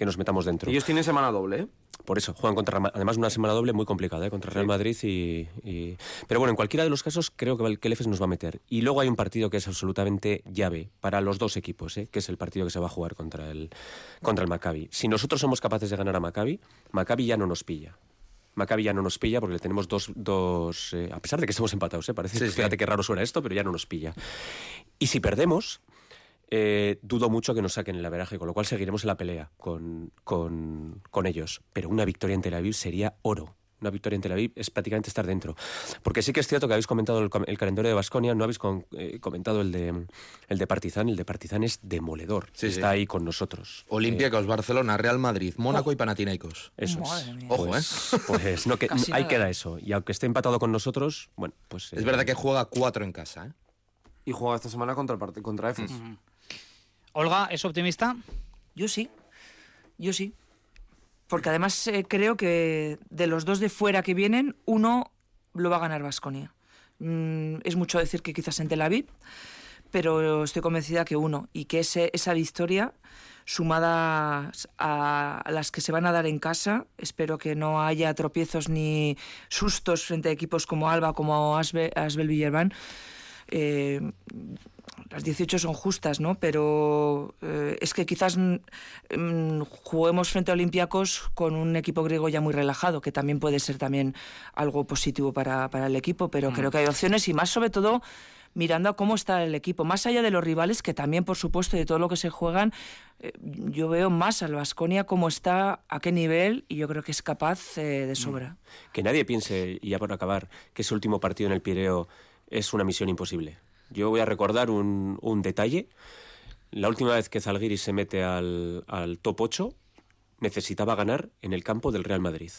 [SPEAKER 7] nos metamos dentro.
[SPEAKER 4] Ellos tienen semana doble, ¿eh?
[SPEAKER 7] Por eso, juegan contra, además una semana doble muy complicada, ¿eh? contra Real Madrid y, Pero bueno, en cualquiera de los casos creo que el, que EFES nos va a meter. Y luego hay un partido que es absolutamente llave para los dos equipos, ¿eh? que es el partido que se va a jugar contra el, contra el Maccabi. Si nosotros somos capaces de ganar a Maccabi, Maccabi ya no nos pilla. Maccabi ya no nos pilla porque le tenemos dos, dos eh, a pesar de que estamos empatados, ¿eh? parece, fíjate qué raro suena esto, pero ya no nos pilla. Y si perdemos, eh, dudo mucho que nos saquen el averaje, con lo cual seguiremos en la pelea con, con, con ellos. Pero una victoria en Tel Aviv sería oro una victoria en Tel Aviv es prácticamente estar dentro. Porque sí que es cierto que habéis comentado el, calendario de Basconia, no habéis eh, comentado el de, el de Partizan. El de Partizan es demoledor. Está ahí con nosotros.
[SPEAKER 5] Olympiacos, eh, Barcelona, Real Madrid, Mónaco y Panathinaikos.
[SPEAKER 7] Eso es.
[SPEAKER 5] Ojo, ¿eh?
[SPEAKER 7] Pues, pues no, que, ahí queda eso. Y aunque esté empatado con nosotros, bueno, pues...
[SPEAKER 5] Es verdad que juega cuatro en casa, ¿eh?
[SPEAKER 4] Y juega esta semana contra, contra EFES.
[SPEAKER 3] Olga, ¿es optimista?
[SPEAKER 6] Yo sí. Yo sí porque además eh, creo que de los dos de fuera que vienen, uno lo va a ganar Vasconia. Mm, es mucho decir que quizás en Tel Aviv, pero estoy convencida que uno, y que ese, esa victoria, sumada a, las que se van a dar en casa, espero que no haya tropiezos ni sustos frente a equipos como Alba, como Asbel, Asbel Villerban, eh, las 18 son justas, ¿no? Pero eh, es que quizás mm, juguemos frente a Olympiacos con un equipo griego ya muy relajado, que también puede ser también algo positivo para, el equipo, pero mm. creo que hay opciones y más sobre todo mirando a cómo está el equipo, más allá de los rivales, que también, por supuesto, de todo lo que se juegan, eh, yo veo más al Vasconia cómo está, a qué nivel, y yo creo que es capaz eh, de sobra.
[SPEAKER 7] Que nadie piense, y ya por acabar, que ese último partido en el Pireo es una misión imposible. Yo voy a recordar un, un detalle. La última vez que Zalgiris se mete al, al top 8, necesitaba ganar en el campo del Real Madrid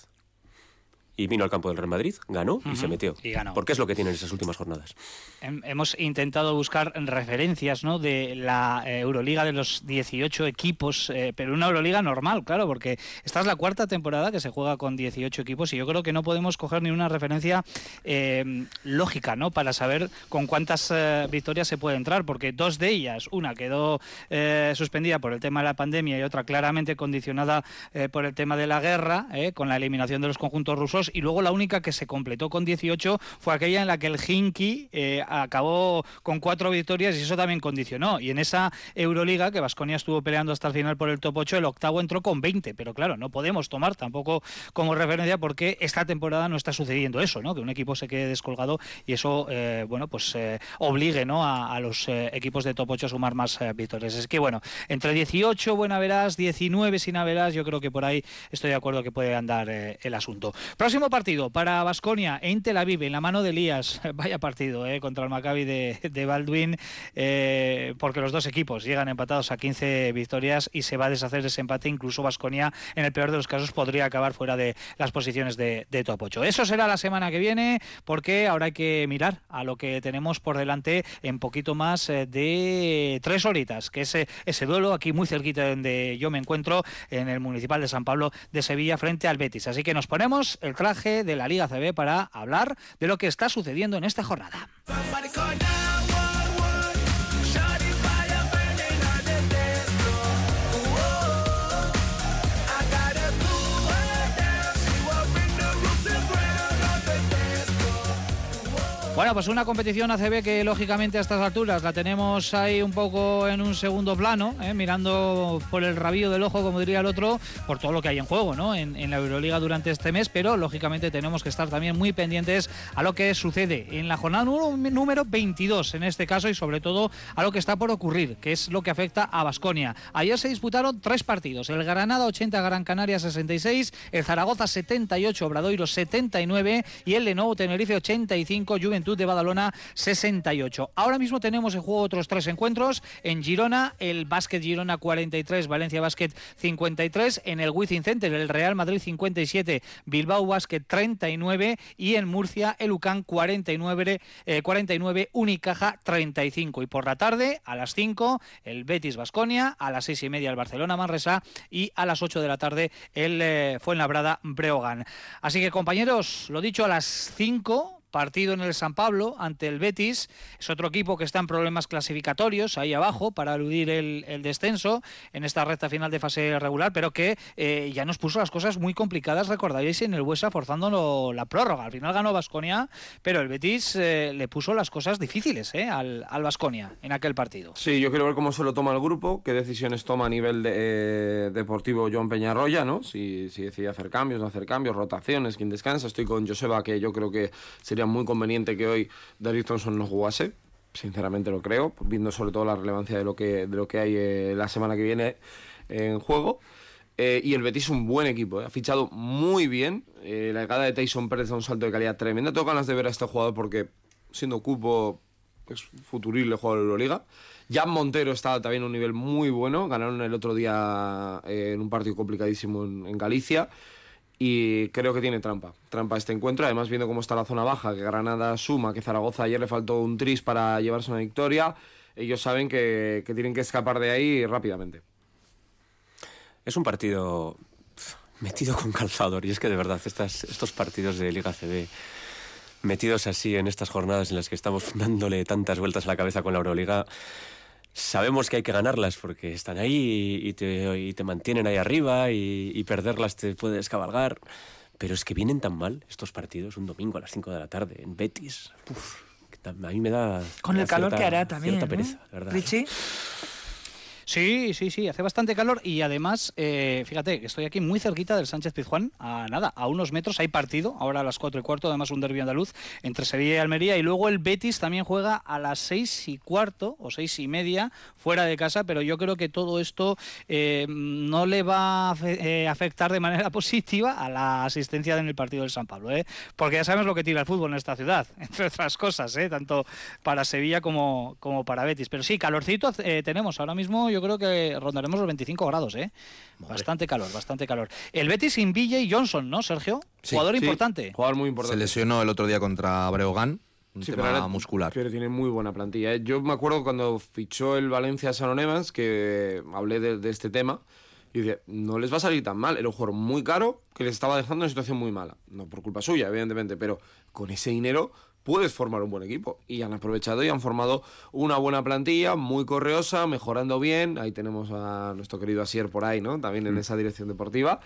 [SPEAKER 7] y vino al campo del Real Madrid, ganó y se metió.
[SPEAKER 3] Y ganó.
[SPEAKER 7] Porque es lo que tienen esas últimas jornadas.
[SPEAKER 3] Hemos intentado buscar referencias ¿no? de la eh, Euroliga de los 18 equipos, eh, pero una Euroliga normal, claro, porque esta es la cuarta temporada que se juega con 18 equipos y yo creo que no podemos coger ni una referencia eh, lógica ¿no? para saber con cuántas victorias se puede entrar, porque dos de ellas, una quedó suspendida por el tema de la pandemia y otra claramente condicionada por el tema de la guerra, con la eliminación de los conjuntos rusos y luego la única que se completó con 18 fue aquella en la que el Hinky eh, acabó con cuatro victorias y eso también condicionó. Y en esa Euroliga que Vasconia estuvo peleando hasta el final por el top 8, el octavo entró con 20, pero claro, no podemos tomar tampoco como referencia porque esta temporada no está sucediendo eso, ¿no? Que un equipo se quede descolgado y eso, eh, bueno, pues eh, obligue, ¿no? A, los equipos de top 8 a sumar más victorias. Es que bueno, entre 18 Buenaveras, 19 sin Averas, yo creo que por ahí estoy de acuerdo que puede andar el asunto. Próximo partido para Vasconia en Tel Aviv, en la mano de Elías. Vaya partido eh, contra el Maccabi de, de Baldwin, eh, porque los dos equipos llegan empatados a 15 victorias y se va a deshacer ese empate. Incluso Vasconia, en el peor de los casos, podría acabar fuera de las posiciones de, top 8. Eso será la semana que viene, porque ahora hay que mirar a lo que tenemos por delante en poquito más eh, de tres horitas, que es ese duelo aquí muy cerquita donde yo me encuentro, en el Municipal de San Pablo de Sevilla, frente al Betis. Así que nos ponemos el de la Liga CB para hablar de lo que está sucediendo en esta jornada. Bueno, pues una competición ACB que lógicamente a estas alturas la tenemos ahí un poco en un segundo plano, ¿eh? mirando por el rabillo del ojo, como diría el otro, por todo lo que hay en juego ¿no? en, la Euroliga durante este mes, pero lógicamente tenemos que estar también muy pendientes a lo que sucede en la jornada número 22 en este caso y sobre todo a lo que está por ocurrir, que es lo que afecta a Basconia. Ayer se disputaron tres partidos, el Granada 80, Gran Canaria 66, el Zaragoza 78, Obradoiro 79 y el Lenovo Tenerife 85, Juventud de Badalona 68. Ahora mismo tenemos en juego otros tres encuentros. En Girona, el Básquet Girona 43, Valencia Básquet 53. En el Wizzing Center, el Real Madrid 57, Bilbao Básquet 39. Y en Murcia, el UCAN 49, 49 Unicaja 35. Y por la tarde, a las 5, el Betis Basconia. A las 6 y media, el Barcelona Manresa. Y a las 8 de la tarde, el eh, Fuenlabrada Breogán. Así que, compañeros, lo dicho, a las 5 partido en el San Pablo ante el Betis. Es otro equipo que está en problemas clasificatorios ahí abajo para eludir el, descenso en esta recta final de fase regular, pero que eh, ya nos puso las cosas muy complicadas, recordaréis, en el Buesa forzando la prórroga. Al final ganó Vasconia, pero el Betis eh, le puso las cosas difíciles eh, al Vasconia en aquel partido.
[SPEAKER 4] Sí, yo quiero ver cómo se lo toma el grupo, qué decisiones toma a nivel de, deportivo John Peñarroya, ¿no? Si, si decide hacer cambios, no hacer cambios, rotaciones, quién descansa. Estoy con Joseba, que yo creo que sería muy conveniente que hoy Darius Thompson no jugase. Sinceramente lo creo, viendo sobre todo la relevancia de lo que, de lo que hay eh, la semana que viene en juego. Eh, y el Betis es un buen equipo, eh. ha fichado muy bien. la llegada de Tyson Pérez da un salto de calidad tremenda. Tengo ganas de ver a este jugador porque, siendo cupo, es futurible jugador de Euroliga. Jan Montero está también a un nivel muy bueno. Ganaron el otro día en un partido complicadísimo en Galicia y creo que tiene trampa, trampa este encuentro, además viendo cómo está la zona baja, que Granada suma, que Zaragoza ayer le faltó un tris para llevarse una victoria, ellos saben que, tienen que escapar de ahí rápidamente.
[SPEAKER 7] Es un partido metido con calzador y es que de verdad estas, estos partidos de Liga CB metidos así en estas jornadas en las que estamos dándole tantas vueltas a la cabeza con la Euroliga sabemos que hay que ganarlas porque están ahí y te, te mantienen ahí arriba y, perderlas te puedes cabalgar. Pero es que vienen tan mal estos partidos un domingo a las 5 de la tarde en Betis. a mí me da.
[SPEAKER 6] Con el calor que hará también.
[SPEAKER 7] pereza, ¿verdad?
[SPEAKER 6] Richie.
[SPEAKER 3] Sí, sí, sí, hace bastante calor y además, eh, fíjate, estoy aquí muy cerquita del Sánchez Pizjuán, a nada, a unos metros hay partido, ahora a las 4 y cuarto, además un derbi andaluz entre Sevilla y Almería y luego el Betis también juega a las 6 y cuarto o seis y media fuera de casa, pero yo creo que todo esto eh, no le va a eh, afectar de manera positiva a la asistencia en el partido del San Pablo, ¿eh? porque ya sabemos lo que tira el fútbol en esta ciudad, entre otras cosas, ¿eh? tanto para Sevilla como, como para Betis. Pero sí, calorcito tenemos ahora mismo, yo yo creo que rondaremos los 25 grados, ¿eh? Bastante calor, bastante calor. El Betis sin Villa y Johnson, ¿no, Sergio? jugador importante.
[SPEAKER 4] Jugador muy importante.
[SPEAKER 5] Se lesionó el otro día contra Breogán. Un tema muscular.
[SPEAKER 4] Pero tiene muy buena plantilla. ¿eh? Yo me acuerdo cuando fichó el Valencia San Evans que hablé de, este tema y dije, no les va a salir tan mal. Era un jugador muy caro que les estaba dejando en una situación muy mala. No por culpa suya, evidentemente, pero con ese dinero puedes formar un buen equipo. Y han aprovechado y han formado una buena plantilla, muy correosa, mejorando bien. Ahí tenemos a nuestro querido Asier por ahí, ¿no? También en esa dirección deportiva.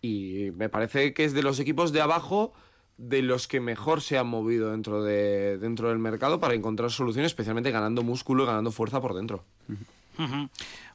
[SPEAKER 4] Y me parece que es de los equipos de abajo de los que mejor se han movido dentro, de, dentro del mercado para encontrar soluciones, especialmente ganando músculo y ganando fuerza por dentro.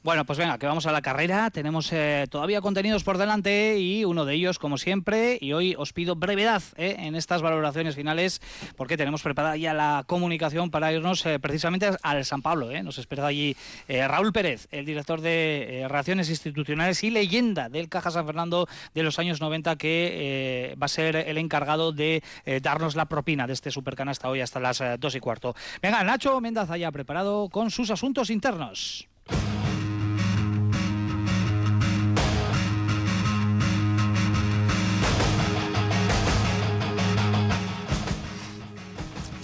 [SPEAKER 3] Bueno, pues venga, que vamos a la carrera. Tenemos eh, todavía contenidos por delante y uno de ellos, como siempre, y hoy os pido brevedad eh, en estas valoraciones finales porque tenemos preparada ya la comunicación para irnos eh, precisamente al San Pablo. Nos espera allí Raúl Pérez, el director de Relaciones Institucionales y leyenda del Caja San Fernando de los años 90, que va a ser el encargado de darnos la propina de este supercanasta hoy hasta las dos y cuarto. Venga, Nacho Mendaza ya preparado con sus asuntos internos.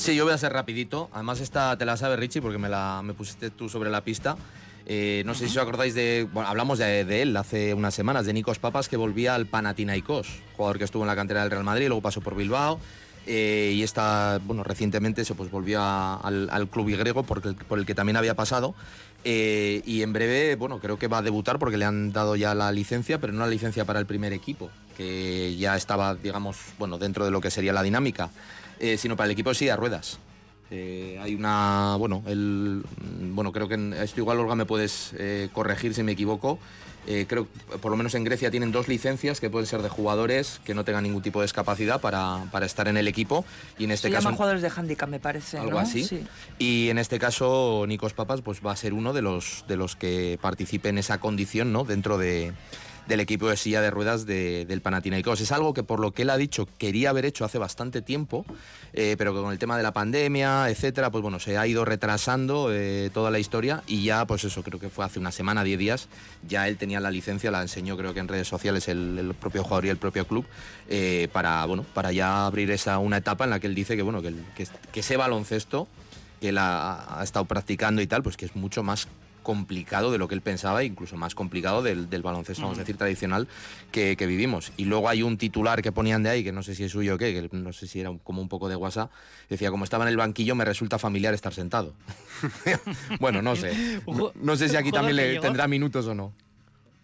[SPEAKER 5] Sí, yo voy a ser rapidito. Además esta te la sabe Richie porque me la me pusiste tú sobre la pista. Eh, no sé si os acordáis de. Bueno, hablamos de, él hace unas semanas, de Nikos Papas, que volvía al Panathinaikos, jugador que estuvo en la cantera del Real Madrid, luego pasó por Bilbao. Eh, y está, bueno, recientemente se pues volvió al, club griego por por el que también había pasado. Eh, y en breve, bueno, creo que va a debutar porque le han dado ya la licencia, pero no la licencia para el primer equipo, que ya estaba, digamos, bueno, dentro de lo que sería la dinámica. Eh, sino para el equipo de silla ruedas. Eh, hay una, bueno, el, bueno, creo que esto igual Olga me puedes corregir si me equivoco. Creo por lo menos en Grecia tienen dos licencias que pueden ser de jugadores que no tengan ningún tipo de discapacidad para, para estar en el equipo. Y en este
[SPEAKER 6] Se
[SPEAKER 5] caso
[SPEAKER 6] jugadores de handicap me parece
[SPEAKER 5] algo así. Y en este caso Nikos Papas pues va a ser uno de los de los que participe en esa condición no dentro de del equipo de silla de ruedas del Panathinaikos. Es algo que por lo que él ha dicho quería haber hecho hace bastante tiempo, eh, pero que con el tema de la pandemia, etcétera, pues bueno, se ha ido retrasando eh, toda la historia y ya, pues eso, creo que fue hace una semana, diez días, ya él tenía la licencia, la enseñó creo que en redes sociales el, propio jugador y el propio club, eh, para, bueno, para ya abrir esa una etapa en la que él dice que, bueno, que, que, ese baloncesto que él ha, estado practicando y tal, pues que es mucho más complicado de lo que él pensaba, incluso más complicado del, baloncesto, vamos a decir, tradicional que, vivimos. Y luego hay un titular que ponían de ahí, que no sé si es suyo o qué, que no sé si era como un poco de WhatsApp, decía, como estaba en el banquillo, me resulta familiar estar sentado. bueno, no sé. No, sé si aquí también le tendrá minutos o no.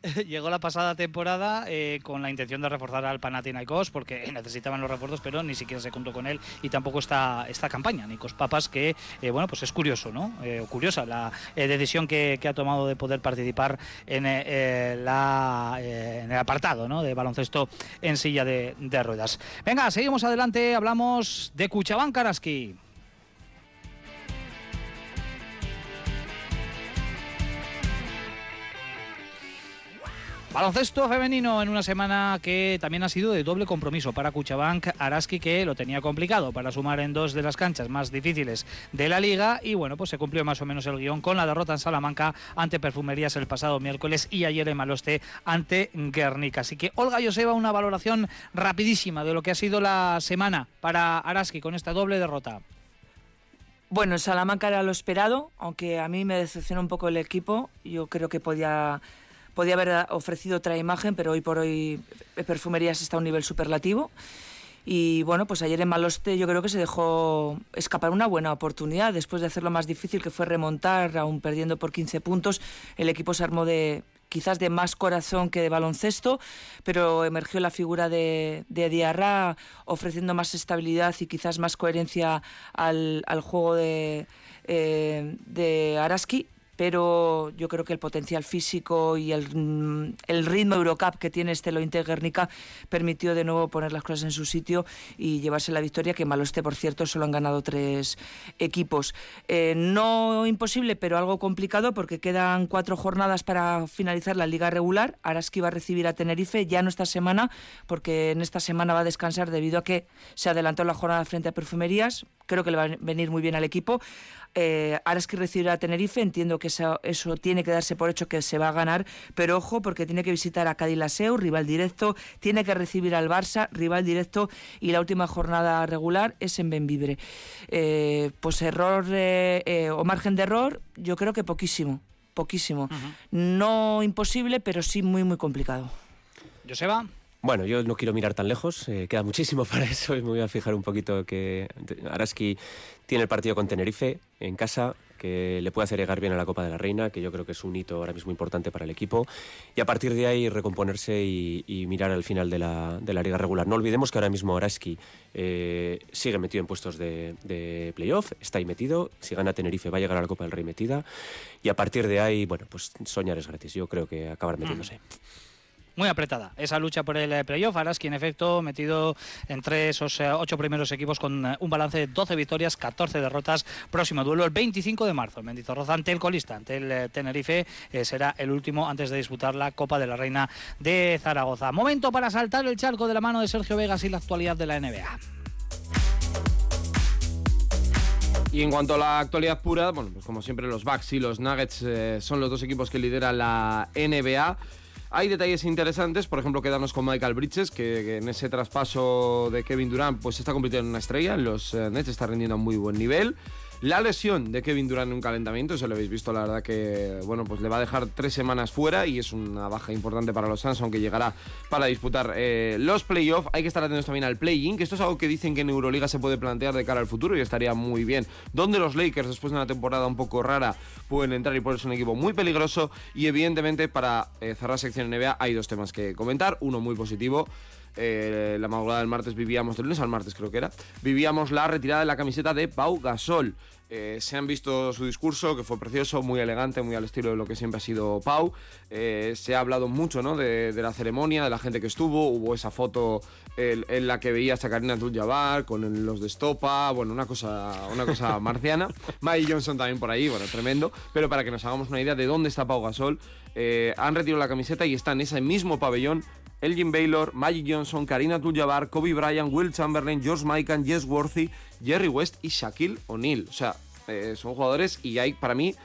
[SPEAKER 3] llegó la pasada temporada eh, con la intención de reforzar al Panathinaikos porque necesitaban los refuerzos, pero ni siquiera se contó con él y tampoco está esta campaña, Nikos Papas, que eh, bueno, pues es curioso, ¿no? Eh, curiosa la decisión que, ha tomado de poder participar en, la, en el apartado ¿no? de baloncesto en silla de, de ruedas. Venga, seguimos adelante, hablamos de Cuchabán Karaski. Baloncesto femenino en una semana que también ha sido de doble compromiso para Cuchabank Araski, que lo tenía complicado para sumar en dos de las canchas más difíciles de la liga. Y bueno, pues se cumplió más o menos el guion con la derrota en Salamanca ante Perfumerías el pasado miércoles y ayer en Maloste ante Guernica. Así que Olga Joseba, una valoración rapidísima de lo que ha sido la semana para Araski con esta doble derrota.
[SPEAKER 6] Bueno, Salamanca era lo esperado, aunque a mí me decepcionó un poco el equipo. Yo creo que podía podía haber ofrecido otra imagen, pero hoy por hoy Perfumerías está a un nivel superlativo. Y bueno, pues ayer en Maloste yo creo que se dejó escapar una buena oportunidad. Después de hacer lo más difícil, que fue remontar, aún perdiendo por 15 puntos, el equipo se armó de quizás de más corazón que de baloncesto, pero emergió la figura de, de Diarra ofreciendo más estabilidad y quizás más coherencia al, al juego de, eh, de Araski pero yo creo que el potencial físico y el, mm, el ritmo Eurocup que tiene este Lointe Guernica permitió de nuevo poner las cosas en su sitio y llevarse la victoria, que malo esté, por cierto, solo han ganado tres equipos. Eh, no imposible, pero algo complicado porque quedan cuatro jornadas para finalizar la liga regular. Araski va a recibir a Tenerife ya no esta semana, porque en esta semana va a descansar debido a que se adelantó la jornada frente a Perfumerías. Creo que le va a venir muy bien al equipo. Eh, Araski recibirá a Tenerife, entiendo que eso, tiene que darse por hecho que se va a ganar, pero ojo porque tiene que visitar a Cádiz Laseu, rival directo, tiene que recibir al Barça, rival directo, y la última jornada regular es en Benvibre. Eh, pues error eh, eh, o margen de error, yo creo que poquísimo, poquísimo. No imposible, pero sí muy, muy complicado.
[SPEAKER 3] Joseba.
[SPEAKER 7] Bueno, yo no quiero mirar tan lejos, eh, queda muchísimo para eso y me voy a fijar un poquito que Araski tiene el partido con Tenerife en casa, que le puede hacer llegar bien a la Copa de la Reina, que yo creo que es un hito ahora mismo importante para el equipo, y a partir de ahí recomponerse y, mirar al final de la, de la, liga regular. No olvidemos que ahora mismo Araski eh, sigue metido en puestos de, de, playoff, está ahí metido, si gana Tenerife va a llegar a la Copa del Rey metida, y a partir de ahí, bueno, pues soñar es gratis, yo creo que acabar metiéndose. Mm
[SPEAKER 3] muy apretada esa lucha por el eh, playoff. Araski, en efecto, metido entre esos eh, ocho primeros equipos con eh, un balance de 12 victorias, 14 derrotas. Próximo duelo el 25 de marzo. El Mendizorroza ante el colista, ante el Tenerife, será el último antes de disputar la Copa de la Reina de Zaragoza. Momento para saltar el charco de la mano de Sergio Vegas y la actualidad de la NBA.
[SPEAKER 4] Y en cuanto a la actualidad pura, bueno, pues como siempre los Bucks y los Nuggets son los dos equipos que lideran la NBA. Hay detalles interesantes, por ejemplo, quedarnos con Michael Bridges, que, en ese traspaso de Kevin Durant pues está convirtiendo en una estrella, los eh, Nets está rendiendo a muy buen nivel. La lesión de Kevin Durant en un calentamiento, se lo habéis visto, la verdad que bueno, pues le va a dejar tres semanas fuera y es una baja importante para los Suns, aunque llegará para disputar eh, los playoffs. Hay que estar atentos también al play-in, que esto es algo que dicen que en Euroliga se puede plantear de cara al futuro y estaría muy bien. Donde los Lakers, después de una temporada un poco rara, pueden entrar y ponerse un equipo muy peligroso. Y evidentemente, para eh, cerrar sección NBA, hay dos temas que comentar. Uno muy positivo. Eh, la madrugada del martes vivíamos, del lunes al martes creo que era, vivíamos la retirada de la camiseta de Pau Gasol. Eh, se han visto su discurso, que fue precioso, muy elegante, muy al estilo de lo que siempre ha sido Pau. Eh, se ha hablado mucho ¿no? de, la ceremonia, de la gente que estuvo. Hubo esa foto en, la que veías a Karina Abdul-Jabbar con los de Estopa, bueno, una cosa, una cosa marciana. Mike Johnson también por ahí, bueno, tremendo. Pero para que nos hagamos una idea de dónde está Pau Gasol, han retirado la camiseta y está en ese mismo pabellón Elgin Baylor, Magic Johnson, Karina Abdul-Jabbar, Kobe Bryant, Will Chamberlain, George Mikan, Jess Worthy, Jerry West y Shaquille O'Neal. O sea, eh, son jugadores y hay para mí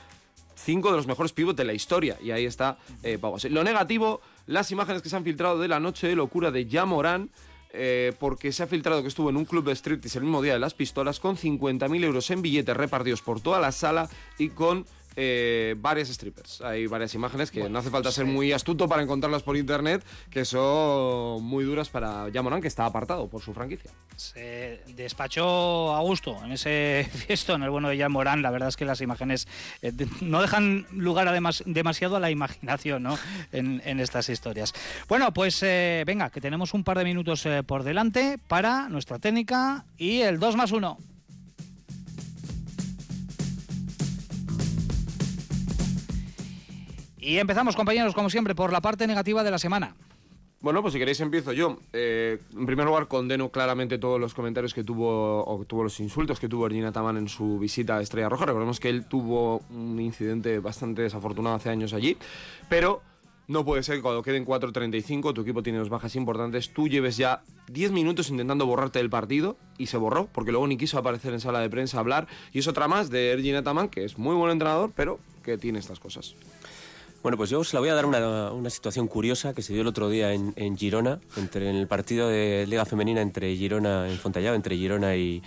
[SPEAKER 4] cinco de los mejores pivots de la historia. Y ahí está eh, Pau Lo negativo, las imágenes que se han filtrado de la noche de locura de Jamoran. Eh, porque se ha filtrado que estuvo en un club de striptease el mismo día de las pistolas con 50.000 euros en billetes repartidos por toda la sala y con eh, varias strippers. Hay varias imágenes que no hace falta ser muy astuto para encontrarlas por internet, que son muy duras para Jamoran, que está apartado por su franquicia.
[SPEAKER 3] Se despachó a gusto en ese fiesto, en el bueno de Jamoran. La verdad es que las imágenes eh, no dejan lugar además demasiado a la imaginación ¿no? en, estas historias. Bueno, pues eh, venga, que tenemos un par de minutos por delante para nuestra técnica y el 2 más 1. Y empezamos, compañeros, como siempre, por la parte negativa de la semana.
[SPEAKER 4] Bueno, pues si queréis empiezo yo. Eh, en primer lugar, condeno claramente todos los comentarios que tuvo, o tuvo los insultos que tuvo Ergin Ataman en su visita a Estrella Roja. Recordemos que él tuvo un incidente bastante desafortunado hace años allí, pero no puede ser que cuando queden 4.35, tu equipo tiene dos bajas importantes, tú lleves ya 10 minutos intentando borrarte del partido y se borró, porque luego ni quiso aparecer en sala de prensa a hablar. Y es otra más de Ergin Ataman, que es muy buen entrenador, pero que tiene estas cosas.
[SPEAKER 7] Bueno, pues yo os la voy a dar una, una situación curiosa que se dio el otro día en, Girona, entre, en el partido de Liga Femenina entre Girona, en Fontallao, entre Girona y,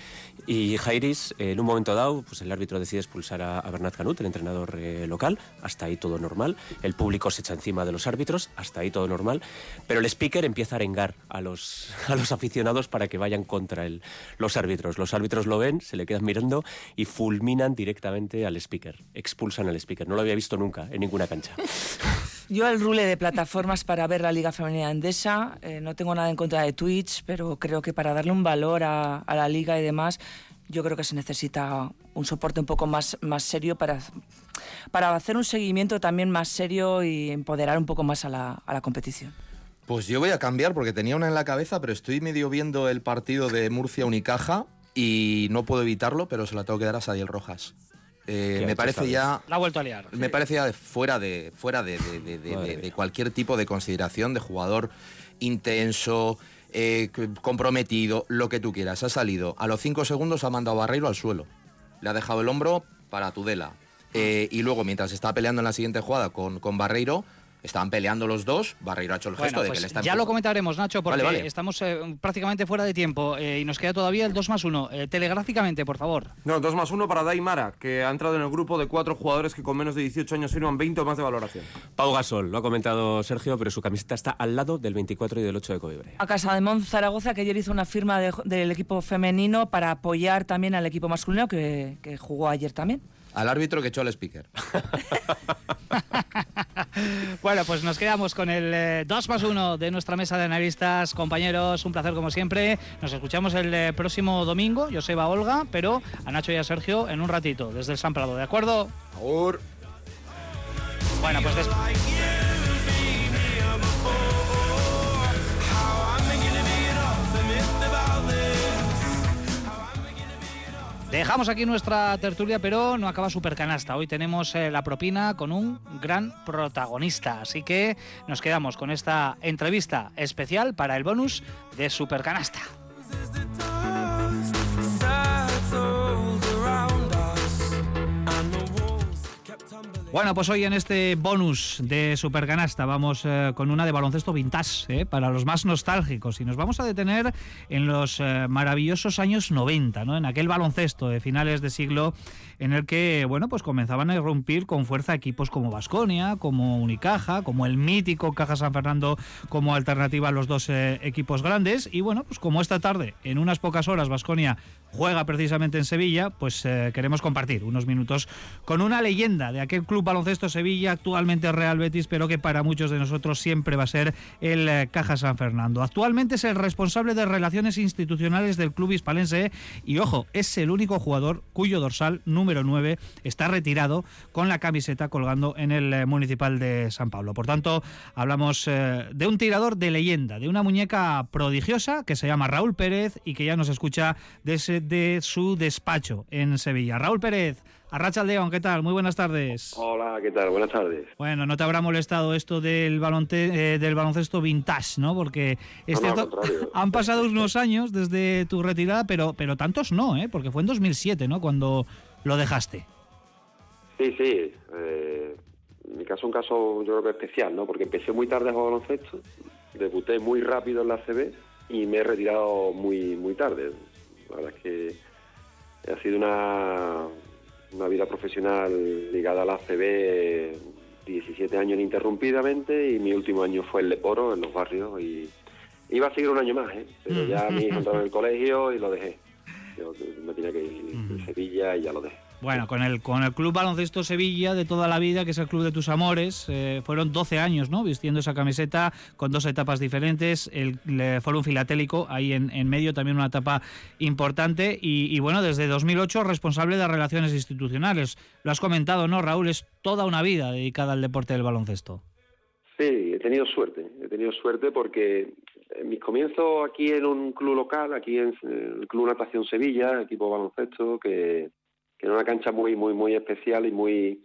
[SPEAKER 7] y Jairis. En un momento dado, pues el árbitro decide expulsar a, Bernat Canut, el entrenador eh, local. Hasta ahí todo normal. El público se echa encima de los árbitros, hasta ahí todo normal. Pero el speaker empieza a arengar a los, a los aficionados para que vayan contra el, los árbitros. Los árbitros lo ven, se le quedan mirando y fulminan directamente al speaker. Expulsan al speaker. No lo había visto nunca en ninguna cancha.
[SPEAKER 6] Yo el rule de plataformas para ver la Liga Femenina Endesa, eh, no tengo nada en contra de Twitch, pero creo que para darle un valor a, la liga y demás, yo creo que se necesita un soporte un poco más, más serio para, para hacer un seguimiento también más serio y empoderar un poco más a la, a la competición.
[SPEAKER 5] Pues yo voy a cambiar porque tenía una en la cabeza, pero estoy medio viendo el partido de Murcia Unicaja y no puedo evitarlo, pero se la tengo que dar a Sadiel Rojas. Eh, me parece ya.
[SPEAKER 3] La ha vuelto a liar.
[SPEAKER 5] Me parece ya fuera de, fuera de, cualquier tipo de consideración de jugador intenso, eh, comprometido, lo que tú quieras. Ha salido. A los cinco segundos ha mandado a Barreiro al suelo. Le ha dejado el hombro para Tudela. Eh, y luego, mientras está peleando en la siguiente jugada con, con Barreiro, estaban peleando los dos, Barreiro ha hecho el gesto de
[SPEAKER 3] pues
[SPEAKER 5] que le está
[SPEAKER 3] Ya lo comentaremos, Nacho, porque
[SPEAKER 5] Vale, vale.
[SPEAKER 3] estamos eh, prácticamente fuera de tiempo eh, y nos queda todavía el 2 más 1. telegráficamente, por favor.
[SPEAKER 4] No, 2 más 1 para Daimara, que ha entrado en el grupo de cuatro jugadores que con menos de 18 años firman 20 o más de valoración.
[SPEAKER 7] Pau Gasol, lo ha comentado Sergio, pero su camiseta está al lado del 24 y del 8 de Kobe Bryant.
[SPEAKER 6] A Casa de Mon Zaragoza, que ayer hizo una firma de- del equipo femenino para apoyar también al equipo masculino que, que jugó ayer también.
[SPEAKER 5] Al árbitro que echó el speaker.
[SPEAKER 3] Bueno, pues nos quedamos con el eh, 2 más 1 de nuestra mesa de analistas. Compañeros, un placer como siempre. Nos escuchamos el eh, próximo domingo. Yo soy Eva Olga, pero a Nacho y a Sergio en un ratito, desde el San Prado, ¿de acuerdo?
[SPEAKER 5] Agur.
[SPEAKER 3] Bueno, pues des- Dejamos aquí nuestra tertulia, pero no acaba Supercanasta. Hoy tenemos eh, la propina con un gran protagonista. Así que nos quedamos con esta entrevista especial para el bonus de Supercanasta. Bueno, pues hoy en este bonus de Supercanasta vamos eh, con una de baloncesto vintage, eh, para los más nostálgicos. Y nos vamos a detener en los eh, maravillosos años 90, ¿no? en aquel baloncesto de finales de siglo en el que bueno, pues comenzaban a irrumpir con fuerza equipos como Basconia, como Unicaja, como el mítico Caja San Fernando como alternativa a los dos eh, equipos grandes. Y bueno, pues como esta tarde, en unas pocas horas, Basconia juega precisamente en Sevilla, pues eh, queremos compartir unos minutos con una leyenda de aquel club baloncesto Sevilla, actualmente Real Betis, pero que para muchos de nosotros siempre va a ser el eh, Caja San Fernando. Actualmente es el responsable de relaciones institucionales del club hispalense y ojo, es el único jugador cuyo dorsal número 9 está retirado con la camiseta colgando en el eh, municipal de San Pablo. Por tanto, hablamos eh, de un tirador de leyenda, de una muñeca prodigiosa que se llama Raúl Pérez y que ya nos escucha desde de su despacho en Sevilla. Raúl Pérez, Arracha León, ¿qué tal? Muy buenas tardes.
[SPEAKER 8] Hola, ¿qué tal? Buenas tardes.
[SPEAKER 3] Bueno, no te habrá molestado esto del, balonte- eh, del baloncesto vintage, ¿no? Porque es
[SPEAKER 8] No, no,
[SPEAKER 3] cierto,
[SPEAKER 8] contrario.
[SPEAKER 3] han pasado unos años desde tu retirada, pero, pero tantos no, ¿eh? Porque fue en 2007, ¿no? Cuando lo dejaste.
[SPEAKER 8] Sí, sí. eh, en mi caso un caso yo creo que especial, ¿no? Porque empecé muy tarde a jugar baloncesto, debuté muy rápido en la CB y me he retirado muy muy tarde. La verdad es que ha sido una, una vida profesional ligada a la CB 17 años ininterrumpidamente y mi último año fue en Leporo, en los barrios y iba a seguir un año más, ¿eh? Pero ya mi hijo entró en el colegio y lo dejé. Me tenía que ir Sevilla y ya lo dejé.
[SPEAKER 3] Bueno, con el, con el Club Baloncesto Sevilla de toda la vida, que es el club de tus amores, eh, fueron 12 años, ¿no? Vistiendo esa camiseta con dos etapas diferentes, el, el Fórum Filatélico ahí en, en medio, también una etapa importante. Y, y bueno, desde 2008 responsable de relaciones institucionales. Lo has comentado, ¿no, Raúl? Es toda una vida dedicada al deporte del baloncesto.
[SPEAKER 8] Sí, he tenido suerte. He tenido suerte porque mis comienzos aquí en un club local, aquí en el Club Natación Sevilla, equipo baloncesto, que, que era una cancha muy, muy, muy especial y muy,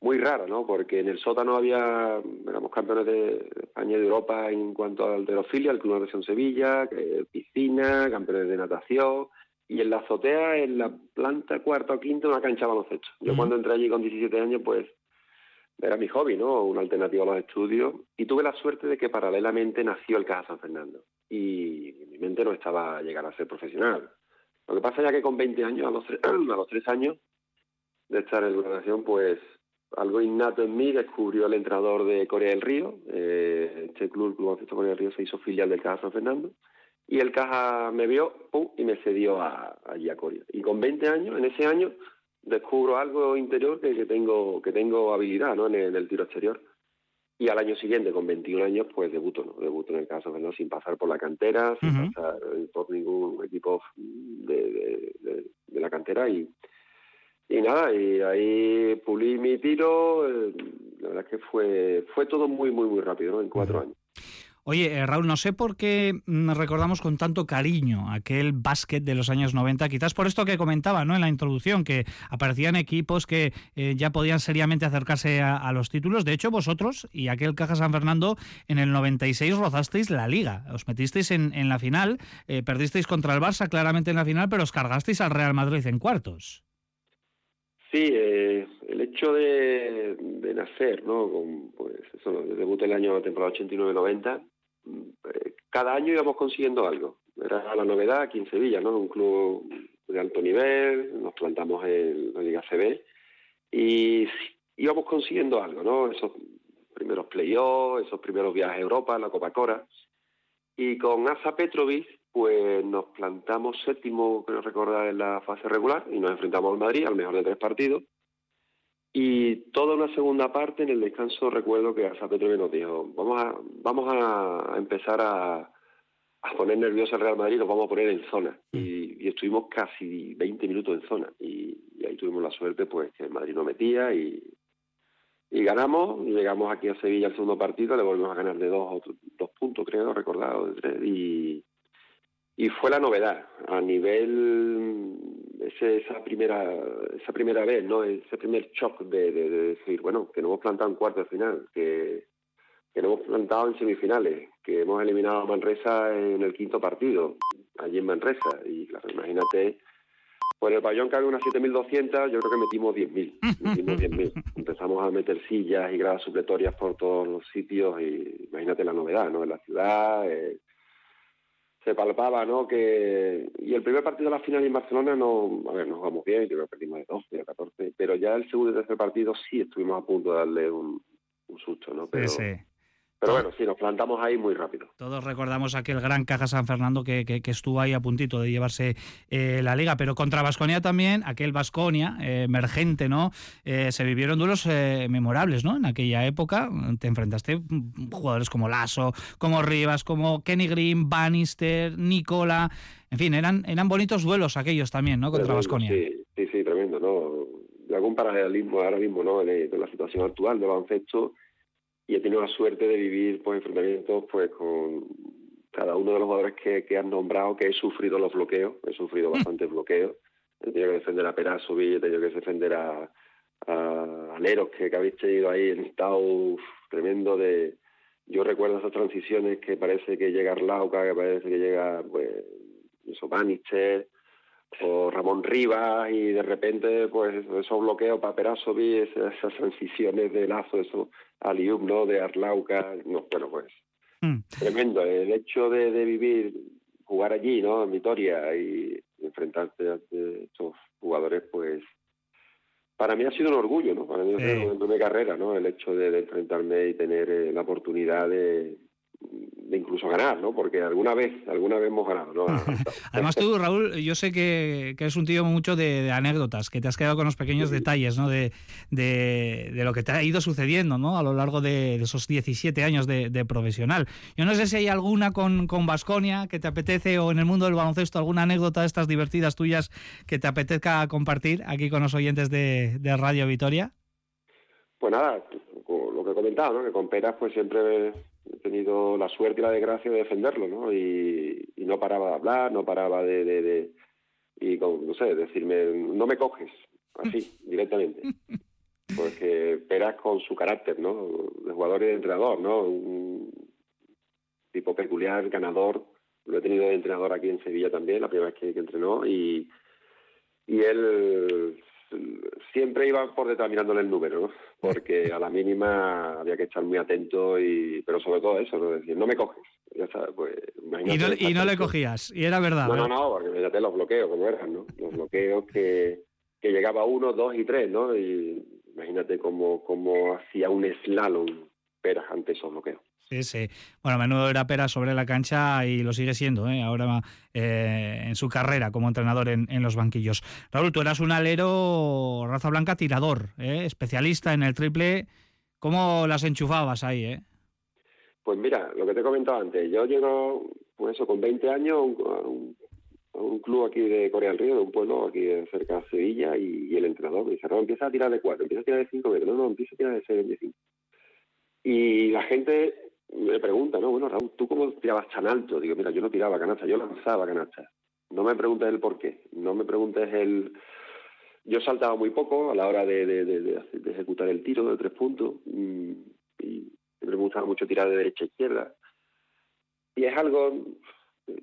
[SPEAKER 8] muy rara, ¿no? Porque en el sótano había, éramos campeones de España y de Europa en cuanto a alterofilia, el Club Natación Sevilla, piscina, campeones de natación, y en la azotea, en la planta cuarta o quinta, una cancha de baloncesto. Yo cuando entré allí con 17 años, pues era mi hobby, ¿no? Una alternativa a los estudios. Y tuve la suerte de que paralelamente nació el Caja San Fernando. Y mi mente no estaba llegar a ser profesional. Lo que pasa ya que con 20 años, a los, tre- a los 3 años de estar en la pues algo innato en mí descubrió el entrenador de Corea del Río. Eh, este club, el Club Baloncesto Corea del Río, se hizo filial del Caja San Fernando. Y el Caja me vio pum, y me cedió a, allí a Corea. Y con 20 años, en ese año, descubro algo interior que, que tengo que tengo habilidad ¿no? en, el, en el tiro exterior. Y al año siguiente, con 21 años, pues debuto, ¿no? Debuto en el caso ¿no? sin pasar por la cantera, sin pasar eh, por ningún equipo de, de- de- de la cantera. Y, y nada, y ahí pulí mi tiro. eh, la verdad es que fue, fue todo muy, muy, muy rápido, ¿no? En cuatro años.
[SPEAKER 3] Oye, eh, Raúl, no sé por qué mm, recordamos con tanto cariño aquel básquet de los años 90, quizás por esto que comentaba ¿no? en la introducción, que aparecían equipos que eh, ya podían seriamente acercarse a, los títulos. De hecho, vosotros y aquel Caja San Fernando en el 96 rozasteis la liga, os metisteis en, en la final, eh, perdisteis contra el Barça claramente en la final, pero os cargasteis al Real Madrid en cuartos.
[SPEAKER 8] Sí, el hecho de, nacer, ¿no? Con, pues eso, debuté el año temporada 89-90. Cada año íbamos consiguiendo algo. Era la novedad aquí en Sevilla, ¿no? Un club de alto nivel, nos plantamos en la Liga CB y íbamos consiguiendo algo, ¿no? Esos primeros playoffs, esos primeros viajes a Europa, la Copa Cora. Y con Asa Petrovic, pues nos plantamos séptimo, creo recordar, en la fase regular y nos enfrentamos al Madrid, al mejor de tres partidos. Y toda una segunda parte, en el descanso, recuerdo que Asa Petrovic nos dijo, vamos a, vamos a empezar a, poner nervioso al Real Madrid, nos vamos a poner en zona. Mm. Y, estuvimos casi 20 minutos en zona. Y, y, ahí tuvimos la suerte, pues, que el Madrid no metía y, y ganamos, llegamos aquí a Sevilla al segundo partido, le volvimos a ganar de dos, dos puntos, creo, recordado, de tres, y, y fue la novedad a nivel ese, esa primera esa primera vez, ¿no? Ese primer shock de, decir, bueno, que nos hemos plantado en cuarto de final, que, que nos hemos plantado en semifinales, que hemos eliminado a Manresa en el quinto partido, allí en Manresa, y claro, imagínate pues el pabellón cabe unas 7.200, yo creo que metimos 10.000. Metimos 10.000. Empezamos a meter sillas y gradas supletorias por todos los sitios y imagínate la novedad, ¿no? En la ciudad eh, se palpaba, ¿no? Que y el primer partido de la final en Barcelona no, a ver, nos vamos bien, creo que perdimos de 12 a 14, pero ya el segundo y tercer partido sí estuvimos a punto de darle un, susto, ¿no? Pero, sí, sí. Pero bueno, sí, nos plantamos ahí muy rápido.
[SPEAKER 3] Todos recordamos aquel gran Caja San Fernando que, que, estuvo ahí a puntito de llevarse eh, la liga, pero contra Vasconia también, aquel Vasconia eh, emergente, ¿no? Eh, se vivieron duelos memorables, ¿no? En aquella época te enfrentaste jugadores como Lasso, como Rivas, como Kenny Green, Bannister, Nicola, en fin, eran, eran bonitos duelos aquellos también, ¿no? Contra Vasconia.
[SPEAKER 8] Sí, sí, sí, tremendo, ¿no? De algún paralelismo ahora mismo, ¿no? En, la situación actual de baloncesto y he tenido la suerte de vivir pues enfrentamientos pues con cada uno de los jugadores que, que han nombrado que he sufrido los bloqueos, he sufrido mm. bastantes bloqueos, he tenido que defender a Perasovic, he tenido que defender a, a Leros que, que, habéis tenido ahí en estado tremendo de yo recuerdo esas transiciones que parece que llega Arlauca, que parece que llega pues eso Bannister, o Ramón Rivas y de repente pues esos bloqueos para Perasovic, esas, esas transiciones de lazo, eso Alium, ¿no? De Arlauca, no, bueno pues mm. tremendo. El hecho de, vivir, jugar allí, ¿no? En Vitoria y enfrentarte a estos jugadores, pues para mí ha sido un orgullo, ¿no? Para mí ha sido una carrera, ¿no? El hecho de, enfrentarme y tener eh, la oportunidad de, de incluso ganar, ¿no? Porque alguna vez, alguna vez hemos ganado, ¿no?
[SPEAKER 3] Además tú, Raúl, yo sé que, que eres un tío mucho de, anécdotas, que te has quedado con los pequeños detalles, ¿no? De, de, lo que te ha ido sucediendo, ¿no? A lo largo de, esos 17 años de, profesional. Yo no sé si hay alguna con Vasconia que te apetece o en el mundo del baloncesto, alguna anécdota de estas divertidas tuyas que te apetezca compartir aquí con los oyentes de, Radio Vitoria.
[SPEAKER 8] Pues nada, lo que he comentado, ¿no? Que con Peras pues siempre he tenido la suerte y la desgracia de defenderlo, ¿no? Y, no paraba de hablar, no paraba de, de, y con, no sé, decirme, no me coges, así, directamente. Porque Peras con su carácter, ¿no? De jugador y de entrenador, ¿no? Un tipo peculiar, ganador. Lo he tenido de entrenador aquí en Sevilla también, la primera vez que, que entrenó, y, y él siempre iba por detrás mirándole el número, porque a la mínima había que estar muy atento, y pero sobre todo eso, ¿no? decir, no me coges. Ya pues,
[SPEAKER 3] y, no, le cogías, y era verdad.
[SPEAKER 8] No, no, no, porque fíjate los bloqueos, como eran, ¿no? Los bloqueos que, que llegaba uno, dos y tres, ¿no? Y imagínate cómo, cómo hacía un slalom peras ante esos bloqueos.
[SPEAKER 3] Sí. Bueno, menudo era Pera sobre la cancha y lo sigue siendo, ¿eh? ahora eh, en su carrera como entrenador en, los banquillos. Raúl, tú eras un alero raza blanca tirador, ¿eh? especialista en el triple. ¿Cómo las enchufabas ahí? Eh?
[SPEAKER 8] Pues mira, lo que te he comentado antes, yo llego, pues eso, con 20 años a un, club aquí de Corea del Río, de un pueblo aquí cerca de Sevilla, y, el entrenador me dice, no, empieza a tirar de cuatro, empieza a tirar de cinco metros, no, no, empieza a tirar de seis, de cinco. Y la gente me pregunta, ¿no? Bueno, Raúl, ¿tú cómo tirabas tan alto? Digo, mira, yo no tiraba canasta, yo lanzaba canasta. No me preguntes el por qué, no me preguntes el... Yo saltaba muy poco a la hora de, de, ejecutar el tiro de tres puntos mm, y, me gustaba mucho tirar de derecha a izquierda. Y es algo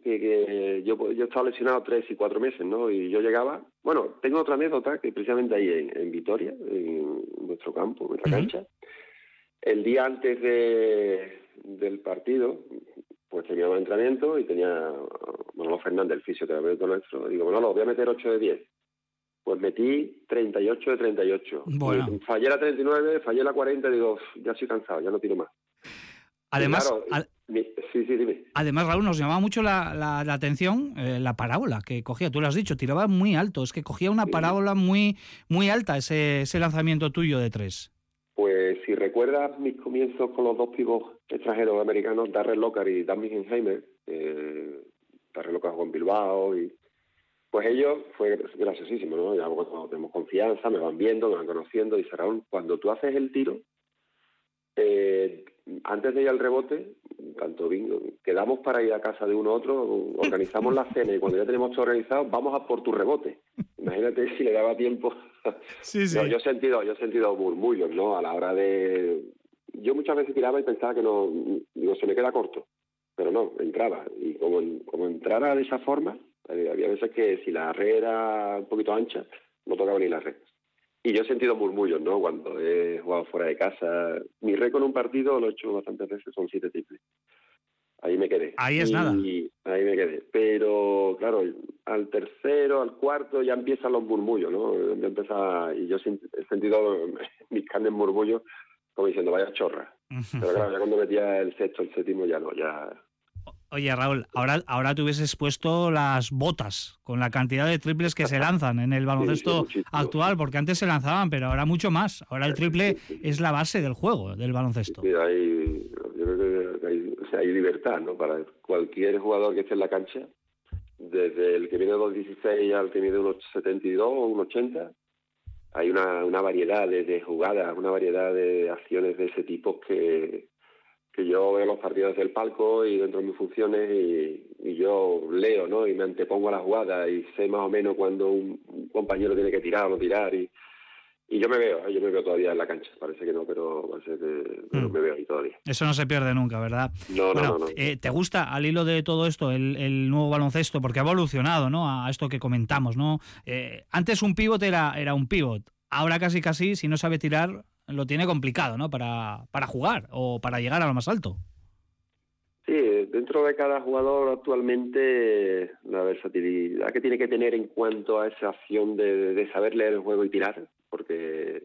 [SPEAKER 8] que, yo, yo estaba lesionado tres y cuatro meses, ¿no? Y yo llegaba, bueno, tengo otra anécdota que precisamente ahí en, en Vitoria, en nuestro campo, en nuestra cancha, el día antes de, del partido, pues teníamos entrenamiento y tenía Manolo Fernández, el fisioterapeuta nuestro, digo, bueno, lo voy a meter 8 de 10. Pues metí 38 de 38.
[SPEAKER 3] Bueno.
[SPEAKER 8] Fallé la 39, fallé la 40, digo, ya estoy cansado, ya no tiro más.
[SPEAKER 3] Además,
[SPEAKER 8] Claro,
[SPEAKER 3] al-
[SPEAKER 8] mi- sí, sí, dime.
[SPEAKER 3] además, Raúl, nos llamaba mucho la, la- la atención eh, la parábola que cogía. Tú lo has dicho, tiraba muy alto. Es que cogía una parábola muy, muy alta ese, ese lanzamiento tuyo de tres.
[SPEAKER 8] Pues si recuerdas mis comienzos con los dos pibos extranjeros americanos, Darrell Lockhart y Dan Heimer, eh, Darrell jugó en Bilbao y pues ellos fue graciosísimo, ¿no? Ya cuando tenemos confianza, me van viendo, me van conociendo y dice Raúl, cuando tú haces el tiro, eh, antes de ir al rebote, tanto bingo, quedamos para ir a casa de uno u otro, organizamos la cena y cuando ya tenemos todo organizado, vamos a por tu rebote. Imagínate si le daba tiempo.
[SPEAKER 3] Sí,
[SPEAKER 8] No, yo he sentido, yo he sentido murmullos, ¿no? A la hora de, yo muchas veces tiraba y pensaba que no, digo, se me queda corto, pero no, entraba y como, como entrara de esa forma, eh, había veces que si la red era un poquito ancha, no tocaba ni la red. Y yo he sentido murmullos, ¿no? Cuando he jugado fuera de casa. Mi récord en un partido, lo he hecho bastantes veces, son siete triples. Ahí me quedé.
[SPEAKER 3] Ahí es
[SPEAKER 8] Y
[SPEAKER 3] nada.
[SPEAKER 8] Ahí me quedé. Pero, claro, al tercero, al cuarto, ya empiezan los murmullos, ¿no? Ya empieza, y yo he sentido mis carnes murmullos como diciendo, vaya chorra. Pero claro, ya cuando metía el sexto, el séptimo, ya no, ya...
[SPEAKER 3] Oye, Raúl, ahora, ahora te hubieses puesto las botas con la cantidad de triples que se lanzan en el baloncesto actual, porque antes se lanzaban, pero ahora mucho más. Ahora el triple es la base del juego, del baloncesto.
[SPEAKER 8] Sí, hay, yo creo que hay, libertad, ¿no? Para cualquier jugador que esté en la cancha, desde el que mide 2.16 al que mide unos 72 o unos 80, hay una, variedad de, jugadas, una variedad de acciones de ese tipo que, que yo veo los partidos del palco y dentro de mis funciones y, y yo leo, ¿no? Y me antepongo a la jugada y sé más o menos cuando un, un compañero tiene que tirar o no tirar y, y yo me veo, ¿eh? yo me veo todavía en la cancha. Parece que no, pero parece que pero
[SPEAKER 3] Mm.
[SPEAKER 8] me veo ahí todavía.
[SPEAKER 3] Eso no se pierde nunca, ¿verdad?
[SPEAKER 8] No,
[SPEAKER 3] bueno,
[SPEAKER 8] no, no. no.
[SPEAKER 3] eh, ¿te gusta al hilo de todo esto el, el nuevo baloncesto? Porque ha evolucionado, ¿no? A esto que comentamos, ¿no? Eh, antes un pívot era, era un pívot. Ahora casi casi, si no sabe tirar, lo tiene complicado, ¿no? Para, para jugar o para llegar a lo más alto.
[SPEAKER 8] Sí, dentro de cada jugador actualmente la versatilidad que tiene que tener en cuanto a esa acción de, de saber leer el juego y tirar, porque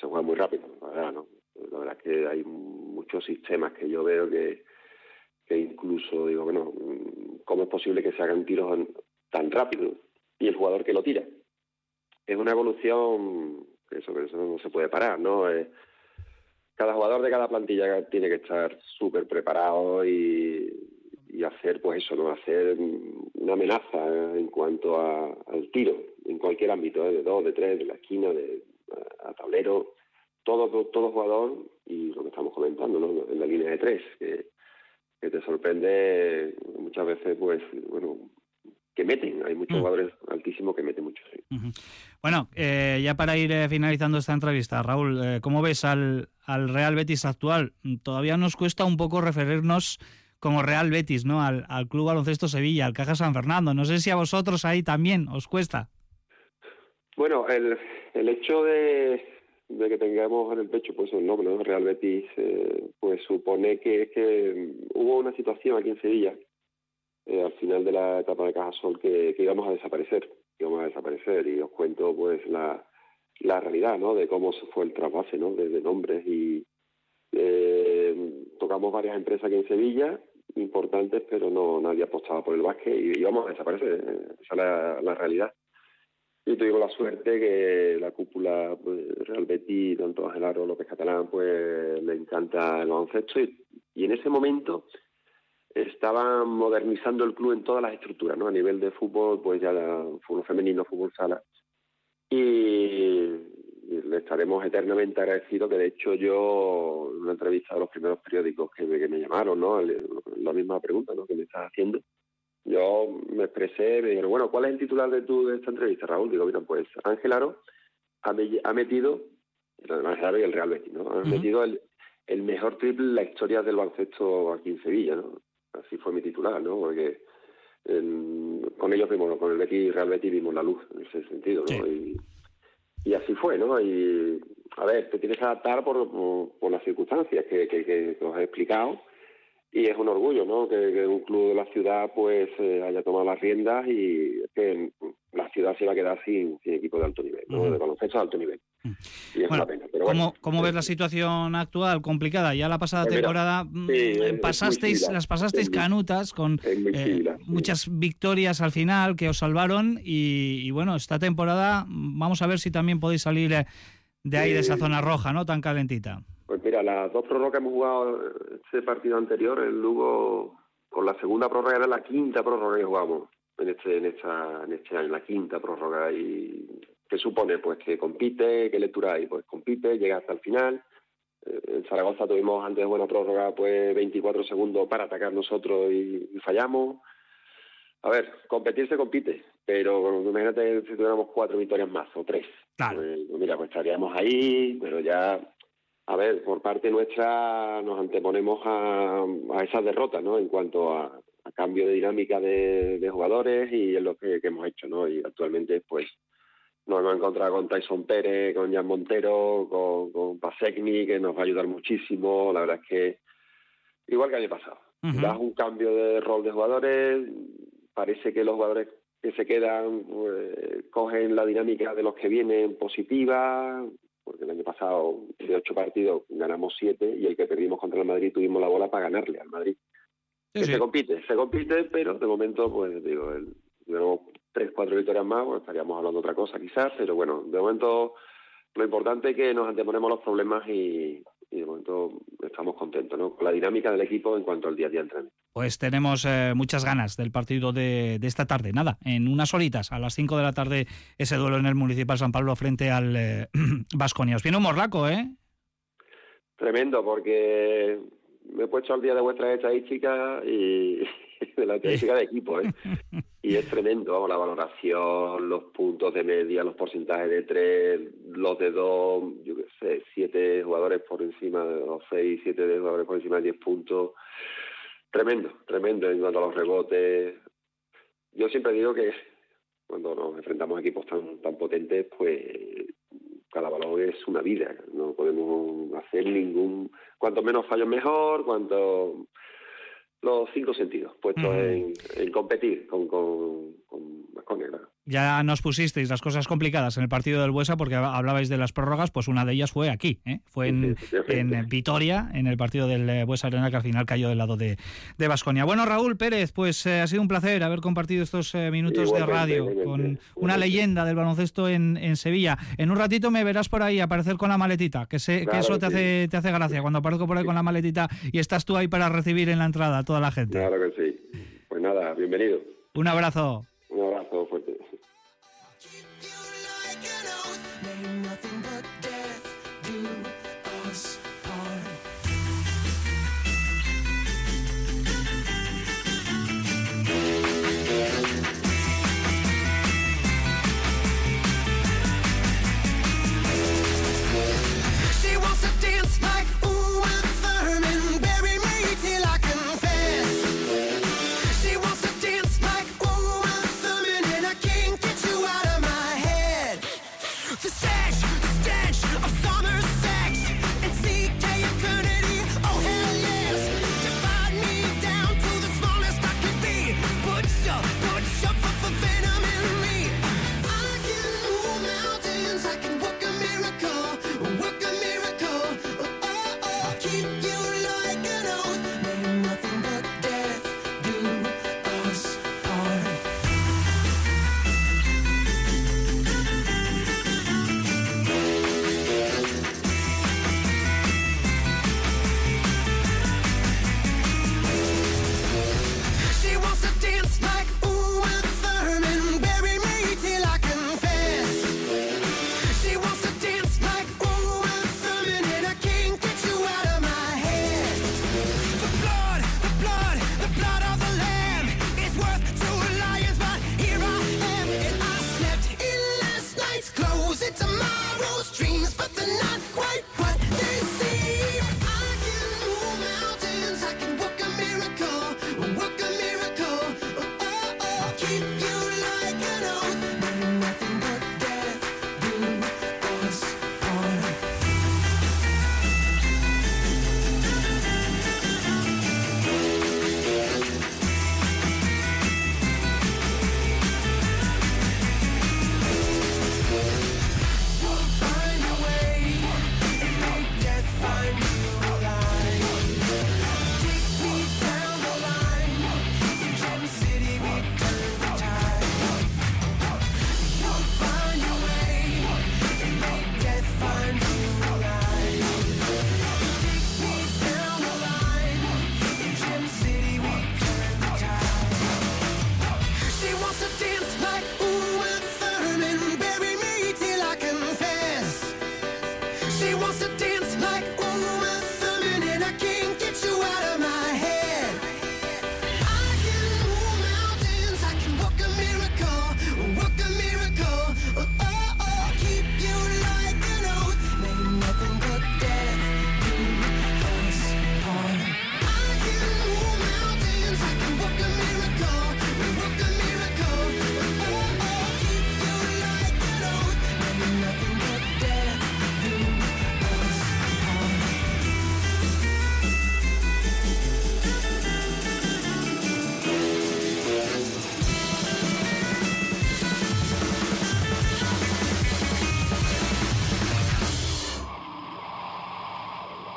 [SPEAKER 8] se juega muy rápido, la verdad, ¿no? La verdad es que hay muchos sistemas que yo veo que, incluso digo, bueno, ¿cómo es posible que se hagan tiros tan rápido? Y el jugador que lo tira. Es una evolución que eso, que eso no se puede parar, ¿no? Cada jugador de cada plantilla tiene que estar súper preparado y, y hacer, pues eso, ¿no? Hacer una amenaza en cuanto a- al tiro, en cualquier ámbito, ¿eh? de dos, de tres, de la esquina, de a, a tablero, todo, todo, jugador y lo que estamos comentando, ¿no? En la línea de tres, que, que te sorprende muchas veces, pues, bueno, que meten, hay muchos
[SPEAKER 3] Mm.
[SPEAKER 8] jugadores altísimos que meten mucho, sí.
[SPEAKER 3] Bueno, eh, ya para ir eh, finalizando esta entrevista, Raúl, eh, ¿cómo ves al, al Real Betis actual? Todavía nos cuesta un poco referirnos como Real Betis, ¿no? Al, al Club Baloncesto Sevilla, al Caja San Fernando. No sé si a vosotros ahí también os cuesta.
[SPEAKER 8] Bueno, el, el hecho de, de que tengamos en el pecho pues el nombre, ¿no? Real Betis, eh, pues supone que, que hubo una situación aquí en Sevilla, eh, al final de la etapa de Cajasol, que, que íbamos a desaparecer, íbamos a desaparecer, y os cuento pues la, la realidad, ¿no? De cómo se fue el trasvase, ¿no? De, de nombres y eh, tocamos varias empresas aquí en Sevilla, importantes, pero no nadie apostaba por el básquet y íbamos a desaparecer, eh, esa es la, la realidad. Y tuvimos la suerte que la cúpula pues, Real Betis, tanto Ángel Aro, López Catalán, pues le encanta el baloncesto y, y en ese momento estaban modernizando el club en todas las estructuras, ¿no? A nivel de fútbol, pues ya fútbol femenino, fútbol sala. Y le estaremos eternamente agradecidos, que de hecho yo, en una entrevista a los primeros periódicos que me, que me llamaron, ¿no? La misma pregunta, ¿no? Que me estás haciendo. Yo me expresé, me dijeron, bueno, ¿cuál es el titular de tu de esta entrevista, Raúl? Digo, mira, pues Ángel Aro ha, me- ha metido, Ángel Aro y el Real Betis, ¿no? Ha metido el, el mejor triple en la historia del baloncesto aquí en Sevilla, ¿no? así fue mi titular, ¿no? Porque con ellos vimos, con el Betis, Real Betis vimos la luz en ese sentido, ¿no? Y, y, así fue, ¿no? Y, a ver, te tienes que adaptar por, por, las circunstancias que, que, que, os he explicado y es un orgullo, ¿no? Que, un club de la ciudad pues eh, haya tomado las riendas y que la ciudad se va a quedar sin, equipo de alto nivel, ¿no? De baloncesto de alto nivel. Y es una pena. Pero
[SPEAKER 3] ¿Cómo, ¿cómo ves la situación actual complicada? Ya la pasada pues temporada mm, pasasteis, las pasasteis canutas con eh, muchas victorias al final que os salvaron y, bueno, esta temporada vamos a ver si también podéis salir eh, de ahí, de esa zona roja, ¿no? Tan calentita.
[SPEAKER 8] Pues mira, las dos prórrogas que hemos jugado ese partido anterior, el Lugo, con la segunda prórroga era la quinta prórroga que jugamos en este, en esta, en este año, la quinta prórroga y ¿qué supone? Pues que compite, ¿qué lectura hay? Pues compite, llega hasta el final. Eh, en Zaragoza tuvimos antes de buena prórroga pues 24 segundos para atacar nosotros y, fallamos. A ver, competir se compite, pero imagínate si tuviéramos cuatro victorias más o tres.
[SPEAKER 3] Claro.
[SPEAKER 8] Pues, mira, pues estaríamos ahí, pero ya, a ver, por parte nuestra nos anteponemos a, a esas derrotas, ¿no? En cuanto a, cambio de dinámica de, jugadores y es lo que, que, hemos hecho, ¿no? Y actualmente, pues, nos hemos encontrado con Tyson Pérez, con Jan Montero, con, con Pasecni, que nos va a ayudar muchísimo. La verdad es que, igual que el año pasado, das un cambio de rol de jugadores, parece que los jugadores que se quedan pues, cogen la dinámica de los que vienen positiva, porque el año pasado de ocho partidos ganamos siete y el que perdimos contra el Madrid tuvimos la bola para ganarle al Madrid. Se compite, se compite, pero de momento, pues digo, el, tres, cuatro victorias más, pues estaríamos hablando de otra cosa quizás, pero bueno, de momento lo importante es que nos anteponemos los problemas y, de momento estamos contentos ¿no? con la dinámica del equipo en cuanto al día a día entrenamiento.
[SPEAKER 3] Pues tenemos eh, muchas ganas del partido de, esta tarde. Nada, en unas horitas, a las 5 de la tarde, ese duelo en el Municipal San Pablo frente al Vasconia. Eh, Os viene un morlaco, ¿eh?
[SPEAKER 8] Tremendo, porque me he puesto al día de vuestras estadísticas y de la estadística de equipo, ¿eh? Y es tremendo, la valoración, los puntos de media, los porcentajes de tres, los de dos, yo qué sé, siete jugadores por encima de los seis, siete jugadores por encima de diez puntos. Tremendo, tremendo en cuanto a los rebotes. Yo siempre digo que cuando nos enfrentamos a equipos tan, tan potentes, pues cada balón es una vida. No podemos hacer ningún. Cuanto menos fallos, mejor. Cuanto los cinco sentidos puestos en, competir con, con, con
[SPEAKER 3] Ya nos pusisteis las cosas complicadas en el partido del Buesa porque hablabais de las prórrogas, pues una de ellas fue aquí, ¿eh? fue en, en, Vitoria, en el partido del eh, Buesa Arena que al final cayó del lado de Vasconia. bueno, Raúl Pérez, pues eh, ha sido un placer haber compartido estos minutos de radio con una leyenda del baloncesto en, en, Sevilla. En un ratito me verás por ahí aparecer con la maletita, que sé que eso te hace te hace gracia cuando aparezco por ahí con la maletita y estás tú ahí para recibir en la entrada toda la gente.
[SPEAKER 8] Claro que sí. Pues nada, bienvenido.
[SPEAKER 3] Un abrazo.
[SPEAKER 8] Un abrazo nothing but